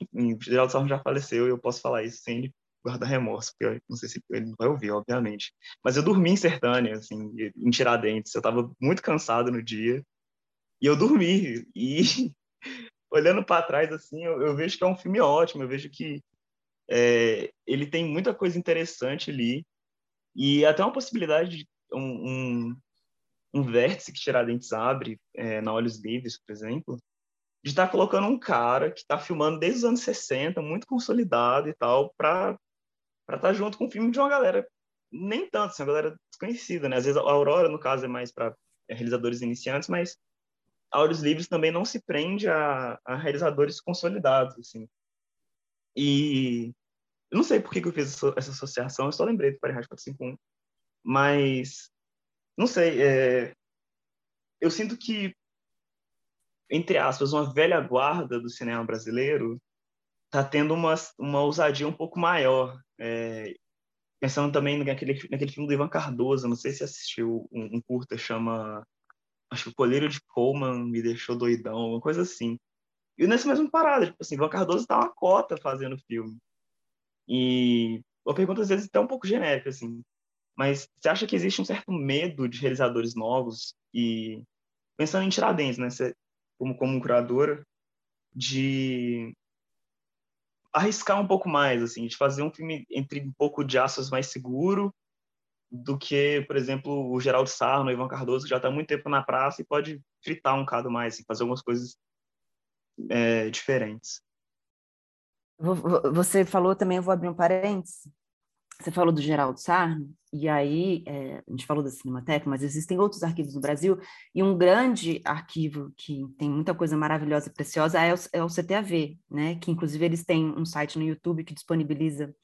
enfim, o Geraldo Sarno já faleceu, e eu posso falar isso sem ele guardar remorso, porque eu não sei se ele vai ouvir, obviamente. Mas eu dormi em Sertânia, assim, em Tiradentes. Eu estava muito cansado no dia, e eu dormi. E olhando para trás, assim, eu, eu, vejo que é um filme ótimo, eu vejo que é, ele tem muita coisa interessante ali, e até uma possibilidade de um, um, um vértice que Tiradentes abre é, na Olhos Livres, por exemplo, de estar tá colocando um cara que está filmando desde os anos 60, muito consolidado e tal, para estar tá junto com um filme de uma galera, nem tanto, assim, uma galera desconhecida, né? Às vezes a Aurora, no caso, é mais para realizadores iniciantes, mas Áureos Livres também não se prende a, a, realizadores consolidados, assim. E eu não sei por que, que eu fiz essa, essa, associação, eu só lembrei do Fahrenheit 451, mas não sei, é, eu sinto que, entre aspas, uma velha guarda do cinema brasileiro está tendo uma, uma ousadia um pouco maior. É, pensando também naquele, naquele filme do Ivan Cardoso, não sei se assistiu um, um curta, chama acho que o Coleiro de Coleman me deixou doidão, uma coisa assim. E nessa mesma parada, tipo assim, Ivan Cardoso tá uma cota fazendo filme. E uma pergunta às vezes até um pouco genérica, assim. Mas você acha que existe um certo medo de realizadores novos e pensando em Tiradentes, né? Você, como como curadora, de arriscar um pouco mais, assim, de fazer um filme entre um pouco de aços mais seguro do que, por exemplo, o Geraldo Sarno, o Ivan Cardoso, que já está muito tempo na praça e pode fritar um bocado mais, e fazer algumas coisas é, diferentes. Você falou também, eu vou abrir um parênteses, você falou do Geraldo Sarno, e aí é, a gente falou da Cinemateca, mas existem outros arquivos no Brasil, e um grande arquivo que tem muita coisa maravilhosa e preciosa é o, é o CTAV, né? que inclusive eles têm um site no YouTube que disponibiliza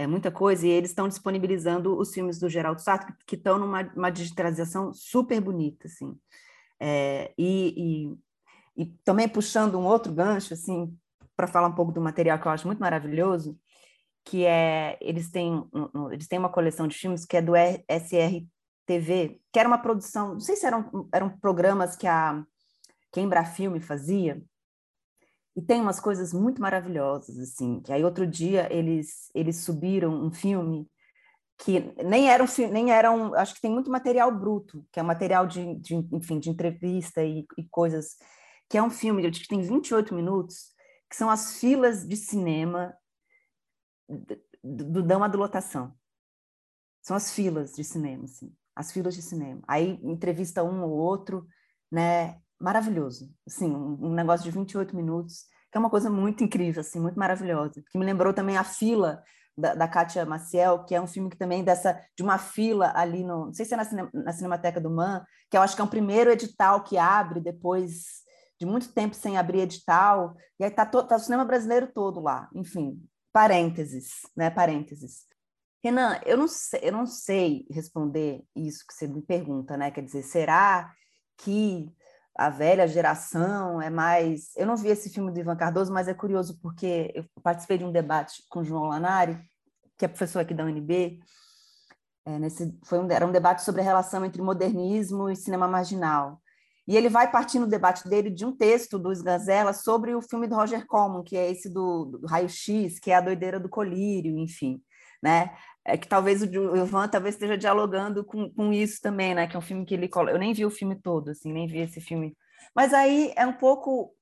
é, muita coisa, e eles estão disponibilizando os filmes do Geraldo Sartre, que estão numa digitalização super bonita, assim. É, e, e, e também puxando um outro gancho, assim, para falar um pouco do material que eu acho muito maravilhoso, que é eles têm eles têm uma coleção de filmes que é do SRTV, que era uma produção, não sei se eram, eram programas que a que a Embrafilme fazia, e tem umas coisas muito maravilhosas, assim, que aí outro dia eles, eles subiram um filme que nem era um nem era um, acho que tem muito material bruto, que é material de, de enfim, de entrevista e, e coisas, que é um filme que tem 28 minutos, que são as filas de cinema do, do Dama da Lotação. São as filas de cinema, assim, as filas de cinema. Aí entrevista um ou outro, né? Maravilhoso, assim, um, um negócio de 28 minutos, que é uma coisa muito incrível, assim, muito maravilhosa, que me lembrou também a fila da, da Kátia Maciel, que é um filme que também dessa de uma fila ali no, não sei se é na, cine, na Cinemateca do Man, que eu acho que é o primeiro edital que abre depois de muito tempo sem abrir edital, e aí tá, to, tá o cinema brasileiro todo lá, enfim, parênteses, né, parênteses. Renan, eu não sei, eu não sei responder isso que você me pergunta, né? Quer dizer, será que a velha geração é mais. Eu não vi esse filme do Ivan Cardoso, mas é curioso porque eu participei de um debate com o João Lanari, que é professor aqui da UNB. É, nesse, foi um, era um debate sobre a relação entre modernismo e cinema marginal. E ele vai partir no debate dele de um texto do Sganzella sobre o filme do Roger Corman, que é esse do, do Raio X, que é a doideira do colírio, enfim né? É que talvez o Ivan talvez esteja dialogando com, com isso também, né? Que é um filme que ele eu nem vi o filme todo, assim, nem vi esse filme. Mas aí é um pouco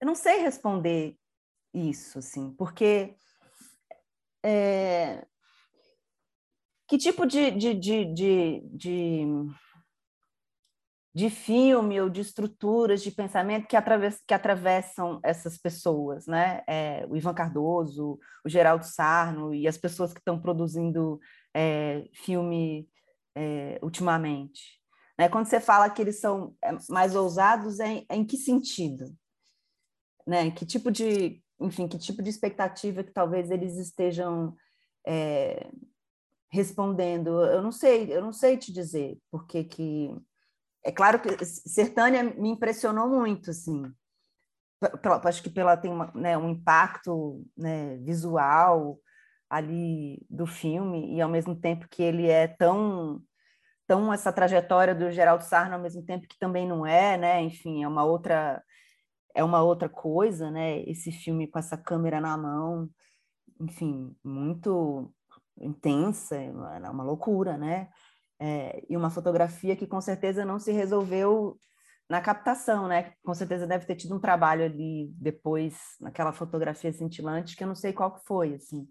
eu não sei responder isso, assim, porque é... que tipo de, de, de, de, de de filme ou de estruturas de pensamento que, atravess, que atravessam essas pessoas, né? É, o Ivan Cardoso, o Geraldo Sarno e as pessoas que estão produzindo é, filme é, ultimamente. Né? Quando você fala que eles são é, mais ousados, é, é, em que sentido? Né? Que tipo de, enfim, que tipo de expectativa que talvez eles estejam é, respondendo? Eu não sei, eu não sei te dizer porque que é claro que Sertânia me impressionou muito, assim. Acho que pela tem uma, né, um impacto né, visual ali do filme e ao mesmo tempo que ele é tão tão essa trajetória do Geraldo Sarno ao mesmo tempo que também não é, né? Enfim, é uma outra é uma outra coisa, né? Esse filme com essa câmera na mão, enfim, muito intensa, é uma loucura, né? É, e uma fotografia que com certeza não se resolveu na captação, né? Com certeza deve ter tido um trabalho ali depois naquela fotografia cintilante que eu não sei qual que foi, assim.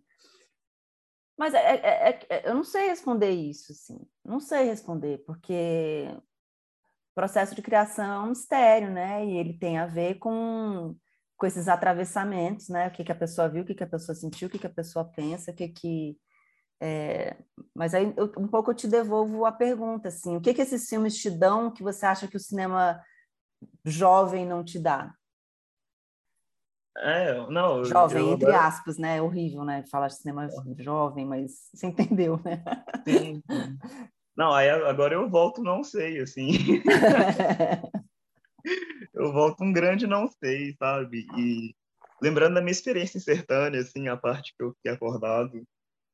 Mas é, é, é, é eu não sei responder isso, assim. Não sei responder porque o processo de criação é um mistério, né? E ele tem a ver com com esses atravessamentos, né? O que, que a pessoa viu, o que, que a pessoa sentiu, o que, que a pessoa pensa, o que, que é, mas aí eu, um pouco eu te devolvo a pergunta, assim, o que, que esses filmes te dão que você acha que o cinema jovem não te dá? É, não, jovem, eu, entre aspas, né? É horrível, né? Falar de cinema jovem, mas você entendeu, né? Sim. Não, aí agora eu volto não sei, assim. eu volto um grande não sei, sabe? E lembrando da minha experiência em Sertânia, assim, a parte que eu fiquei acordado,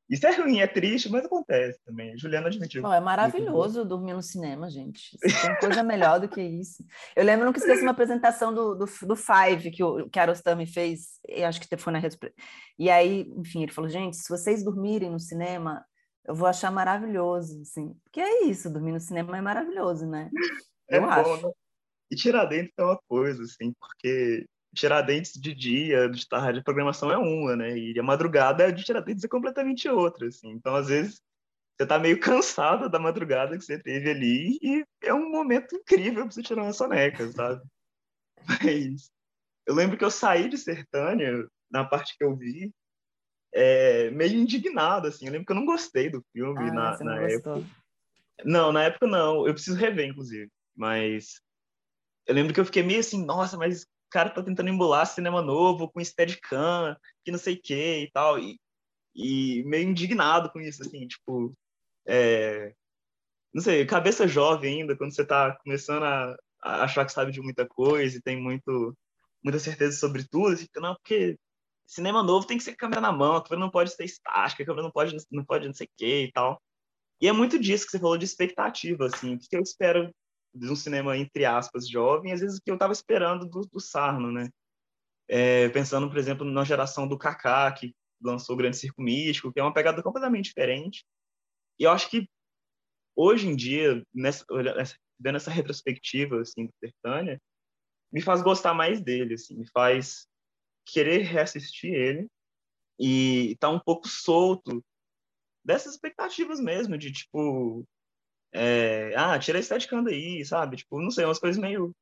isso é ruim, é triste, mas acontece também. Juliana admitiu. Bom, é maravilhoso dormir no cinema, gente. Tem coisa melhor do que isso. Eu lembro, nunca esqueço uma apresentação do, do, do Five que o Kiarostami fez, eu acho que foi na E aí, enfim, ele falou, gente, se vocês dormirem no cinema, eu vou achar maravilhoso, assim. Porque é isso, dormir no cinema é maravilhoso, né? É eu bom, acho. Né? E tirar dentro é uma coisa, assim, porque Tiradentes de dia, de tarde, a programação é uma, né? E a madrugada de Tiradentes é completamente outra, assim. Então, às vezes, você tá meio cansado da madrugada que você teve ali e é um momento incrível para você tirar uma soneca, sabe? Mas eu lembro que eu saí de Sertânia, na parte que eu vi, é, meio indignado, assim. Eu lembro que eu não gostei do filme ah, na, na época. Não, na época não. Eu preciso rever, inclusive. Mas eu lembro que eu fiquei meio assim, nossa, mas cara tá tentando embolar cinema novo com Steadicam, que não sei o que e tal, e, e meio indignado com isso, assim, tipo, é, não sei, cabeça jovem ainda, quando você tá começando a, achar que sabe de muita coisa e tem muito, muita certeza sobre tudo. Fica, não, porque cinema novo tem que ser câmera na mão, a câmera não pode ser estática, a câmera não pode, não pode não sei o que e tal. E é muito disso que você falou de expectativa, assim, o que eu espero de um cinema, entre aspas, jovem, às vezes que eu estava esperando do, do Sarno, né? É, pensando, por exemplo, na geração do Kaká, que lançou o Grande Circo Místico, que é uma pegada completamente diferente. E eu acho que hoje em dia, nessa, vendo essa retrospectiva assim, do Tertânia, me faz gostar mais dele, assim, me faz querer reassistir ele e tá um pouco solto dessas expectativas mesmo, de tipo, é, ah, tira a estética daí, sabe? Tipo, não sei, umas coisas meio.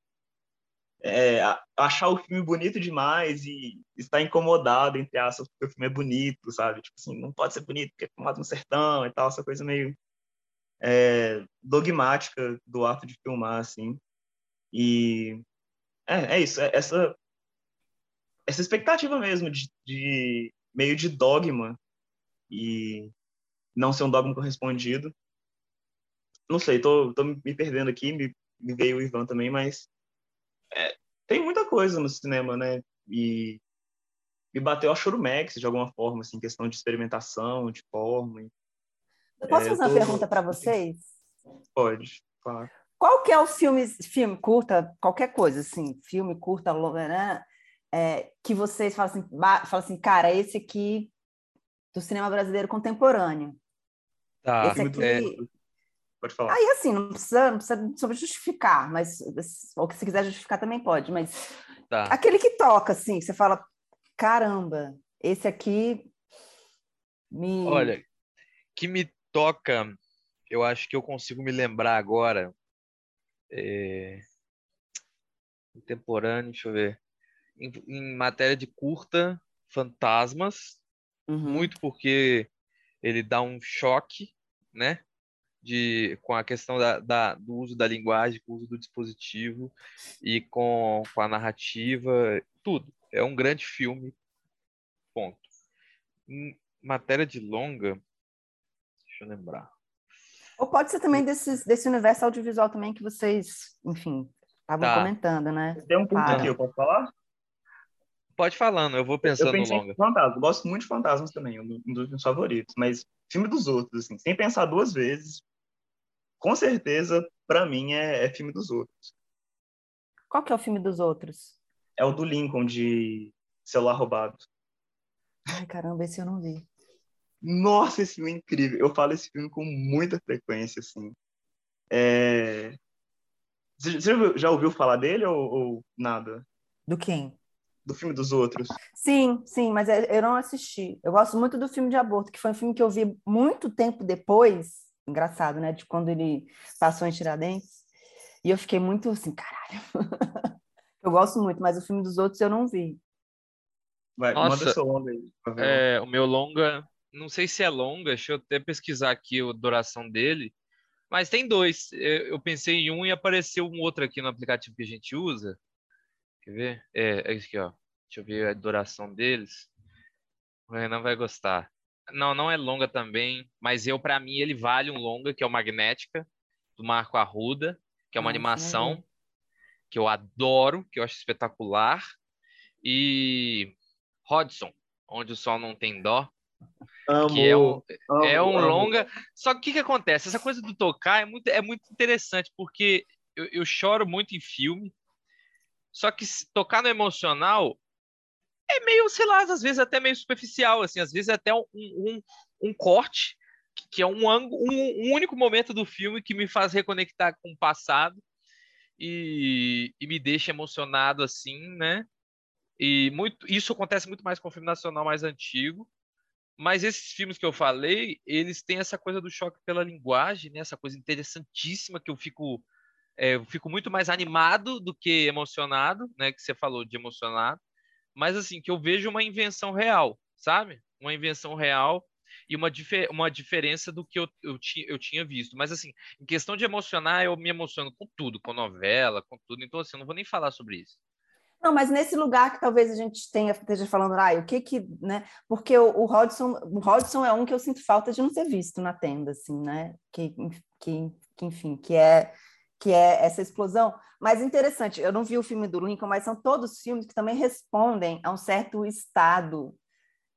É, achar o filme bonito demais e estar incomodado, entre aspas, porque o filme é bonito, sabe? Tipo assim, não pode ser bonito porque é filmado no sertão e tal, essa coisa meio é, dogmática do ato de filmar, assim. E é, é isso, é essa, essa expectativa mesmo de, de meio de dogma e não ser um dogma correspondido. Não sei, tô, tô me perdendo aqui, me, me veio o Ivan também, mas é, tem muita coisa no cinema, né? E me bateu a Churumex de alguma forma, assim, questão de experimentação, de forma. Eu posso é, fazer tô... uma pergunta para vocês? Pode, claro. Qual que é o filme, filme curta, qualquer coisa, assim, filme curta, longa, né? É, que vocês falam assim, falam assim, cara, esse aqui do cinema brasileiro contemporâneo. Tá. Esse aqui... É... Pode falar. Aí, assim, não precisa, não precisa sobre justificar, mas ou que se quiser justificar também pode, mas tá. aquele que toca, assim, você fala, caramba, esse aqui me... Olha, que me toca, eu acho que eu consigo me lembrar agora, é... contemporâneo, deixa eu ver, em, em matéria de curta, Fantasmas, uhum. muito porque ele dá um choque, né? De, com a questão da, da, do uso da linguagem, com o uso do dispositivo e com, com a narrativa, tudo. É um grande filme, ponto. Em matéria de longa, deixa eu lembrar. Ou pode ser também desse, desse universo audiovisual também que vocês, enfim, estavam tá. comentando, né? Tem um ponto aqui, eu posso falar? Pode falando, eu vou pensando eu no longa. Fantasma. Gosto muito de Fantasmas também, um dos meus favoritos. Mas filme dos outros, assim, sem pensar duas vezes, com certeza, para mim, é, é, filme dos outros. Qual que é o filme dos outros? É o do Lincoln, de Celular Roubado. Ai, caramba, esse eu não vi. Nossa, esse filme é incrível. Eu falo esse filme com muita frequência, assim. É... Você já ouviu falar dele ou, ou nada? Do quem? do filme dos outros. Sim, sim, mas é, eu não assisti. Eu gosto muito do filme de aborto, que foi um filme que eu vi muito tempo depois, engraçado, né? De quando ele passou em Tiradentes. E eu fiquei muito assim, caralho. eu gosto muito, mas o filme dos outros eu não vi. Vai, Nossa, manda seu longa aí. É, o meu longa, não sei se é longa, deixa eu até pesquisar aqui a duração dele. Mas tem dois. Eu pensei em um e apareceu um outro aqui no aplicativo que a gente usa. Quer ver? É, é isso aqui, ó. Deixa eu ver a duração deles. O Renan vai gostar. Não, não é longa também, mas eu, para mim, ele vale um longa, que é o Magnética, do Marco Arruda, que é uma Nossa, animação é que eu adoro, que eu acho espetacular. E Hodson, Onde o Sol Não Tem Dó, Amo, que é um, amo, é um longa. Só que o que, que acontece? Essa coisa do tocar é muito, é muito interessante, porque eu, eu choro muito em filme, só que tocar no emocional é meio, sei lá, às vezes até meio superficial, assim, às vezes é até um, um, um corte, que é um, um, um único momento do filme que me faz reconectar com o passado e, e me deixa emocionado, assim, né? E muito, isso acontece muito mais com o filme nacional mais antigo. Mas esses filmes que eu falei, eles têm essa coisa do choque pela linguagem, né? Essa coisa interessantíssima que eu fico é, eu fico muito mais animado do que emocionado, né? Que você falou de emocionado, mas assim que eu vejo uma invenção real, sabe? Uma invenção real e uma, uma diferença do que eu, eu, ti eu tinha visto. Mas assim, em questão de emocionar, eu me emociono com tudo, com novela, com tudo. Então assim, eu não vou nem falar sobre isso. Não, mas nesse lugar que talvez a gente tenha, esteja falando, ah, o que que, né? Porque o, o Rodson, o Rodson é um que eu sinto falta de não ser visto na tenda, assim, né? Que, que, que enfim, que é que é essa explosão. Mas interessante, eu não vi o filme do Lincoln, mas são todos filmes que também respondem a um certo estado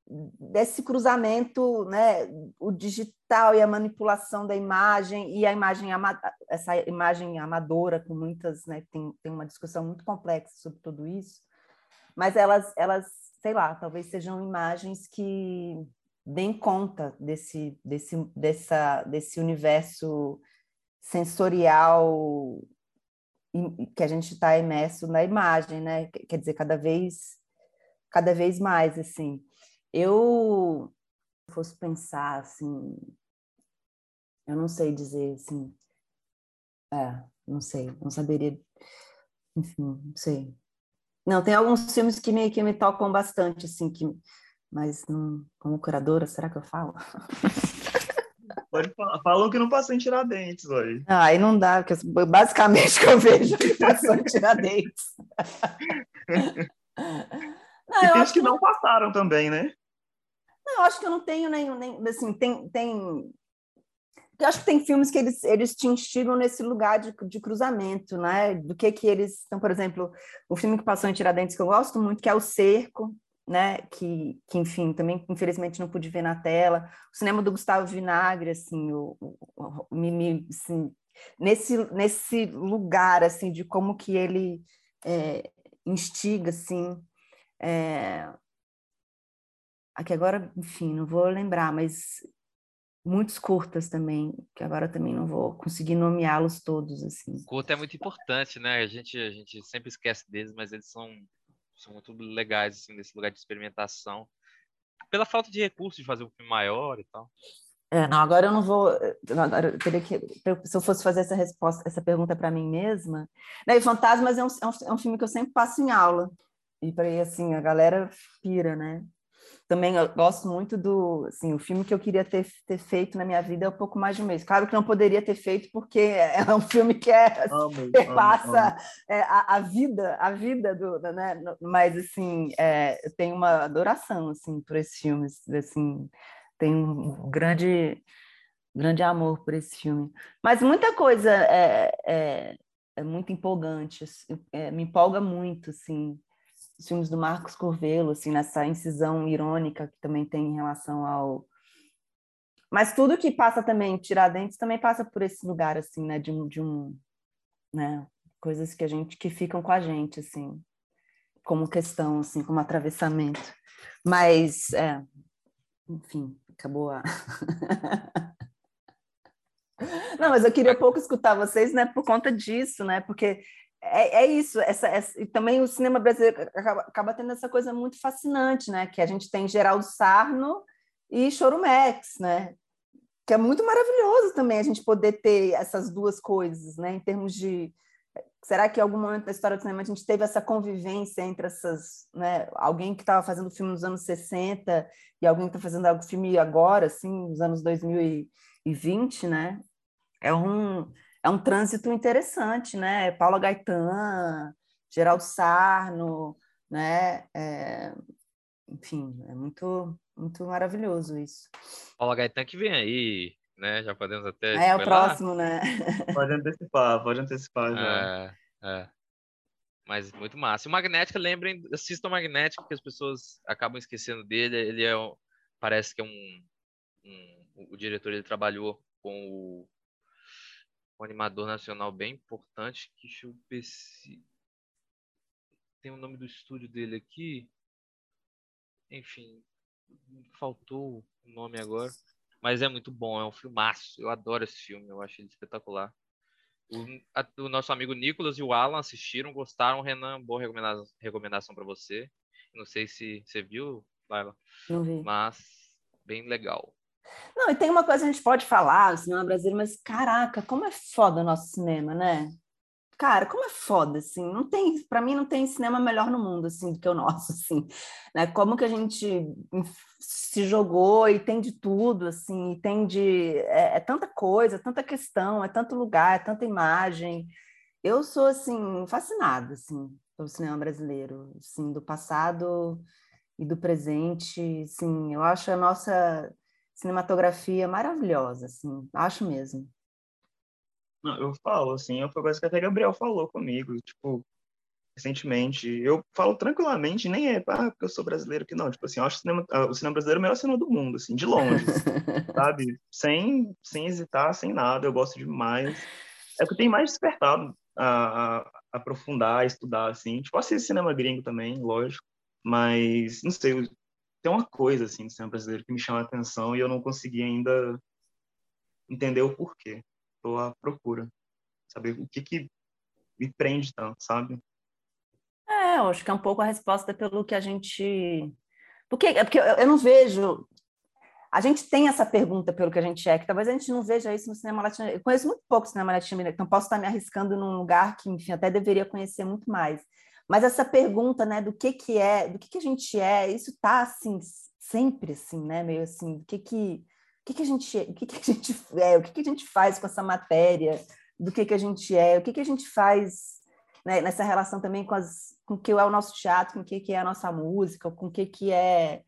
desse cruzamento, né, o digital e a manipulação da imagem e a imagem essa imagem amadora com muitas, né, tem, tem uma discussão muito complexa sobre tudo isso, mas elas elas, sei lá, talvez sejam imagens que deem conta desse desse dessa desse universo sensorial que a gente está imerso na imagem, né? Quer dizer, cada vez cada vez mais assim. Eu fosse pensar assim, eu não sei dizer assim, é, não sei, não saberia, enfim, não sei. Não, tem alguns filmes que me, que me tocam bastante, assim, que, mas não, como curadora, será que eu falo? Pode falar. Falam que não passou em Tiradentes hoje. Ah, aí não dá, porque basicamente que eu vejo que passou em Tiradentes. não, e tem os que, que não passaram também, né? Não, acho que eu não tenho nenhum, nem, assim, tem, tem... Eu acho que tem filmes que eles, eles te instigam nesse lugar de, de cruzamento, né? Do que que eles... Então, por exemplo, o filme que passou em Tiradentes, que eu gosto muito, que é O Cerco, né? Que, que enfim, também, infelizmente, não pude ver na tela. O cinema do Gustavo Vinagre, assim, o, o, o me, assim, nesse, nesse lugar, assim, de como que ele é, instiga, assim... É, Aqui agora, enfim, não vou lembrar, mas muitos curtas também, que agora também não vou conseguir nomeá-los todos assim. Curta é muito importante, né? A gente a gente sempre esquece deles, mas eles são são muito legais assim nesse lugar de experimentação. Pela falta de recursos de fazer um filme maior e tal. É, não, agora eu não vou. Agora eu teria que, se eu fosse fazer essa resposta, essa pergunta para mim mesma. Né, e Fantasmas é um, é, um, é um filme que eu sempre passo em aula. E para assim, a galera pira, né? Também eu gosto muito do, assim, o filme que eu queria ter, ter feito na minha vida é um pouco mais de um mês. Claro que não poderia ter feito porque é um filme que é, amo, passa amo, amo. É, a, a, vida, a vida do, né? Mas assim, é, eu tenho uma adoração assim por esses filmes, assim, tenho um grande, grande amor por esse filme. Mas muita coisa é, é, é muito empolgante, assim, é, me empolga muito, assim os filmes do Marcos Corvelo, assim, nessa incisão irônica que também tem em relação ao. Mas tudo que passa também, Tiradentes, também passa por esse lugar, assim, né, de um. De um né, coisas que a gente que ficam com a gente, assim, como questão, assim, como atravessamento. Mas, é, enfim, acabou a. Não, mas eu queria pouco escutar vocês, né, por conta disso, né, porque é, é isso, essa, essa, e também o cinema brasileiro acaba, acaba, tendo essa coisa muito fascinante, né? Que a gente tem Geraldo Sarno e Chorumex, né? Que é muito maravilhoso também a gente poder ter essas duas coisas, né? Em termos de será que em algum momento da história do cinema a gente teve essa convivência entre essas, né? Alguém que estava fazendo filme nos anos 60 e alguém que está fazendo filme agora, assim, nos anos 2020, né? É um é um trânsito interessante, né? Paula Gaetan, Geraldo Sarno, né? É, enfim, é muito, muito maravilhoso isso. Paula Gaetan que vem aí, né? Já podemos até. É, é o próximo, né? Pode antecipar, pode antecipar já. É, é. Mas muito massa. E o Magnética, lembrem, assistam o Magnética, que as pessoas acabam esquecendo dele. Ele é, parece que é um, um o diretor ele trabalhou com o um animador nacional bem importante. Que deixa eu ver se. Tem o nome do estúdio dele aqui. Enfim, faltou o nome agora. Mas é muito bom, é um filmaço. Eu adoro esse filme, eu acho ele espetacular. O, a, o nosso amigo Nicolas e o Alan assistiram, gostaram. Renan, boa recomendação, recomendação para você. Não sei se você viu, Laila. Não vi. Mas bem legal. Não, e tem uma coisa que a gente pode falar, o cinema brasileiro, mas caraca, como é foda o nosso cinema, né? Cara, como é foda, assim, não tem, para mim não tem cinema melhor no mundo, assim, do que o nosso, assim, né? Como que a gente se jogou e tem de tudo, assim, tem de, é, é tanta coisa, tanta questão, é tanto lugar, é tanta imagem. Eu sou, assim, fascinada, assim, pelo cinema brasileiro, assim, do passado e do presente, assim, eu acho a nossa cinematografia maravilhosa, assim, acho mesmo. Não, eu falo, assim, foi coisa que até Gabriel falou comigo, tipo, recentemente. Eu falo tranquilamente, nem é ah, porque eu sou brasileiro que não. Tipo assim, eu acho o cinema, ah, o cinema brasileiro é o melhor cinema do mundo, assim, de longe, sabe? Sem, sem hesitar, sem nada, eu gosto demais. É que tem mais despertado a, a, aprofundar, a estudar, assim. Tipo, assisto cinema gringo também, lógico, mas, não sei, tem uma coisa, assim, do cinema brasileiro que me chama a atenção e eu não consegui ainda entender o porquê. Estou à procura, saber o que que me prende tanto, sabe? É, eu acho que é um pouco a resposta pelo que a gente. Porque, é porque eu, eu não vejo. A gente tem essa pergunta pelo que a gente é, que talvez a gente não veja isso no cinema latino. Eu conheço muito pouco cinema latino, então posso estar me arriscando num lugar que, enfim, até deveria conhecer muito mais. Mas essa pergunta, né, do que que é, do que que a gente é, isso está assim sempre assim, né, meio assim, do que que o que que a gente, o que que a gente é, o que que a gente faz com essa matéria, do que que a gente é, o que que a gente faz né, nessa relação também com as com o que é o nosso teatro, com o que é a nossa música, com o que que é,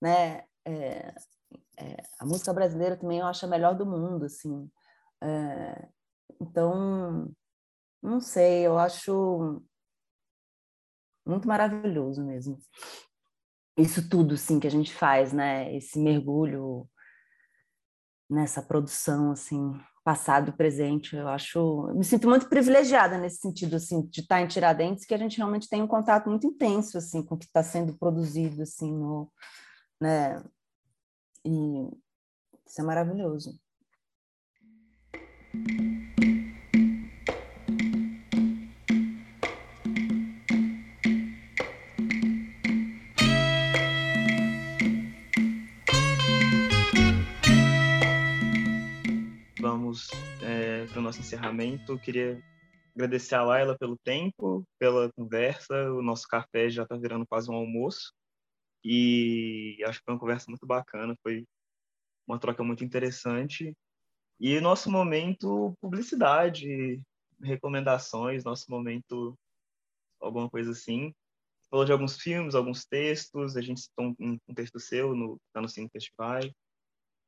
né, é, é, a música brasileira também eu acho a melhor do mundo, assim. É, então, não sei, eu acho muito maravilhoso mesmo. Isso tudo, sim, que a gente faz, né? Esse mergulho nessa produção, assim, passado, presente. Eu acho, eu me sinto muito privilegiada nesse sentido, assim, de estar em Tiradentes, que a gente realmente tem um contato muito intenso, assim, com o que está sendo produzido, assim, no, né? E isso é maravilhoso. Para o nosso encerramento. Eu queria agradecer a Laila pelo tempo, pela conversa. O nosso café já está virando quase um almoço. E acho que foi uma conversa muito bacana, foi uma troca muito interessante. E nosso momento publicidade, recomendações, nosso momento alguma coisa assim. Falou de alguns filmes, alguns textos, a gente citou um, texto seu no, tá no Cine Festival.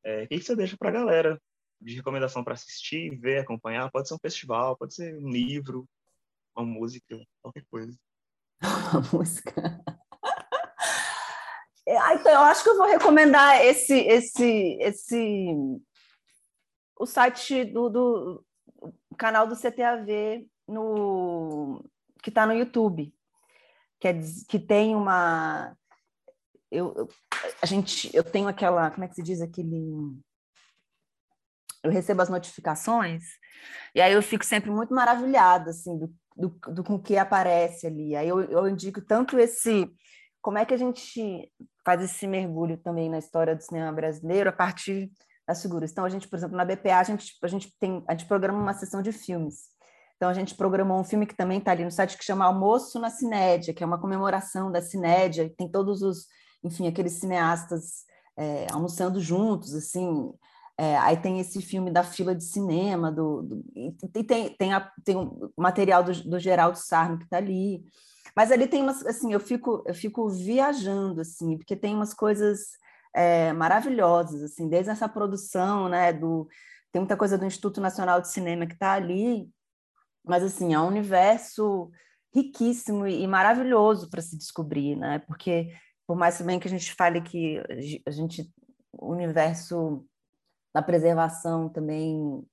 É, o que você deixa para a galera de recomendação para assistir, ver, acompanhar. Pode ser um festival, pode ser um livro, uma música, qualquer coisa. Uma música. Ah, então, eu acho que eu vou recomendar esse, esse, esse, o site do, do canal do CTAV no que está no YouTube, que, é, que tem uma, eu, eu, a gente, eu tenho aquela, como é que se diz aquele eu recebo as notificações e aí eu fico sempre muito maravilhada assim do, do, do com que aparece ali. Aí eu, eu indico tanto esse como é que a gente faz esse mergulho também na história do cinema brasileiro a partir das figuras. Então a gente, por exemplo, na BPA a gente a gente tem a gente programa uma sessão de filmes. Então a gente programou um filme que também está ali no site que chama Almoço na Cinédia, que é uma comemoração da Cinédia, tem todos os, enfim, aqueles cineastas é, almoçando juntos, assim, é, aí tem esse filme da fila de cinema, do, do e tem, tem, a, tem o material do, do Geraldo Sarno que está ali. Mas ali tem umas, assim, eu fico, eu fico viajando, assim, porque tem umas coisas é, maravilhosas, assim, desde essa produção, né, do, tem muita coisa do Instituto Nacional de Cinema que está ali, mas, assim, é um universo riquíssimo e, maravilhoso para se descobrir, né, porque, por mais bem que a gente fale que a gente, o universo na preservação também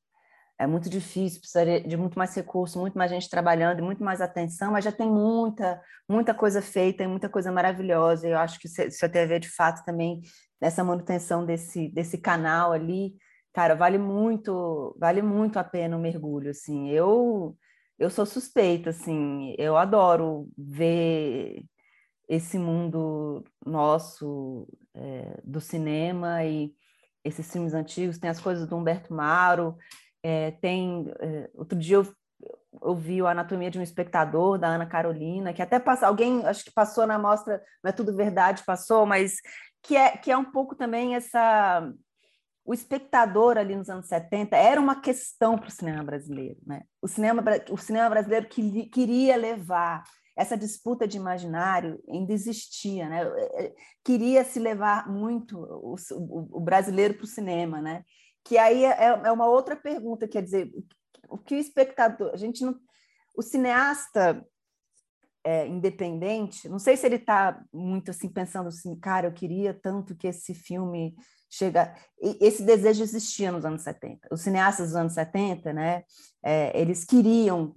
é muito difícil, precisaria de muito mais recurso, muito mais gente trabalhando, muito mais atenção, mas já tem muita, muita coisa feita e muita coisa maravilhosa. Eu acho que se a TV, de fato, também, nessa manutenção desse, desse canal ali, cara, vale muito, vale muito a pena o mergulho, assim. Eu, eu sou suspeita, assim, eu adoro ver esse mundo nosso é, do cinema e esses filmes antigos, tem as coisas do Humberto Mauro, é, tem... É, outro dia eu, eu vi o Anatomia de um Espectador, da Ana Carolina, que até passa, alguém, acho que passou na mostra, não é tudo verdade, passou, mas que é, que é um pouco também essa... O espectador ali nos anos 70 era uma questão para o cinema brasileiro. Né? O, cinema, o cinema brasileiro que, queria levar essa disputa de imaginário ainda existia, né? É, é, queria se levar muito o, o, brasileiro para o cinema, né? Que aí é, é, uma outra pergunta, quer dizer, o que o espectador, a gente não, o cineasta é, independente, não sei se ele está muito assim pensando assim, cara, eu queria tanto que esse filme chega. Esse desejo existia nos anos 70. Os cineastas dos anos 70, né, é, eles queriam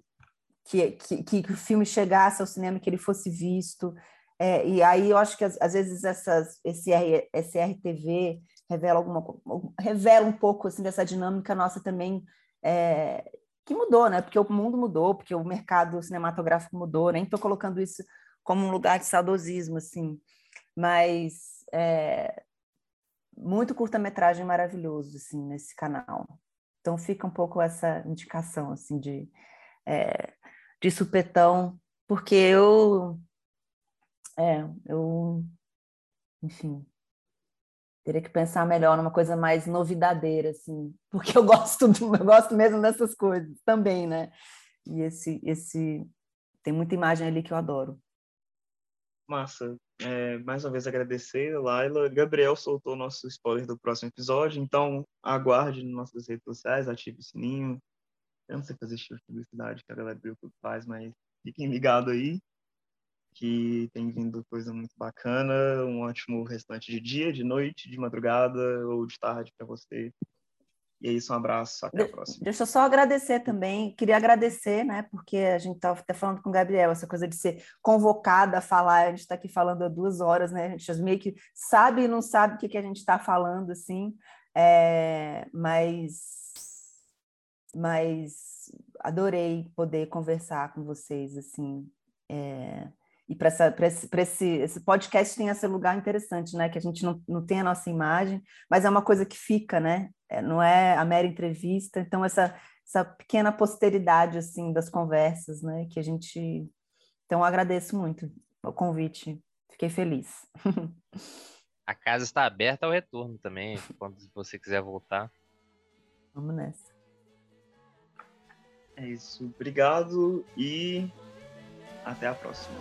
que, que, que, o filme chegasse ao cinema, que ele fosse visto. É, e aí eu acho que às, às vezes essas, esse, R, esse RTV revela alguma revela um pouco assim dessa dinâmica nossa também é, que mudou, né? Porque o mundo mudou, porque o mercado cinematográfico mudou. Nem estou colocando isso como um lugar de saudosismo, assim, mas é, muito curta-metragem maravilhoso, assim, nesse canal. Então fica um pouco essa indicação, assim, de, é, de supetão, porque eu, é, eu, enfim, teria que pensar melhor numa coisa mais novidadeira, assim, porque eu gosto, eu gosto mesmo dessas coisas também, né? E esse, esse tem muita imagem ali que eu adoro. Massa. É, mais uma vez agradecer, Laila. Gabriel soltou o nosso spoiler do próximo episódio, então aguarde nas nossas redes sociais, ative o sininho. Eu não sei fazer estilo de publicidade que a galera do faz, mas fiquem ligados aí que tem vindo coisa muito bacana. Um ótimo restante de dia, de noite, de madrugada ou de tarde para você. E é isso, um abraço, até a próxima. Deixa eu só agradecer também, queria agradecer, né, porque a gente estava até falando com o Gabriel, essa coisa de ser convocada a falar, a gente está aqui falando há duas horas, né, a gente meio que sabe e não sabe o que, que a gente está falando, assim, é, mas, mas adorei poder conversar com vocês, assim, é, e para esse, esse, esse podcast tem esse lugar interessante, né? Que a gente não, não tem a nossa imagem, mas é uma coisa que fica, né? É, não é a mera entrevista. Então, essa, essa pequena posteridade, assim, das conversas, né? Que a gente... Então, agradeço muito o convite. Fiquei feliz. a casa está aberta ao retorno também, quando você quiser voltar. Vamos nessa. É isso. Obrigado e até a próxima.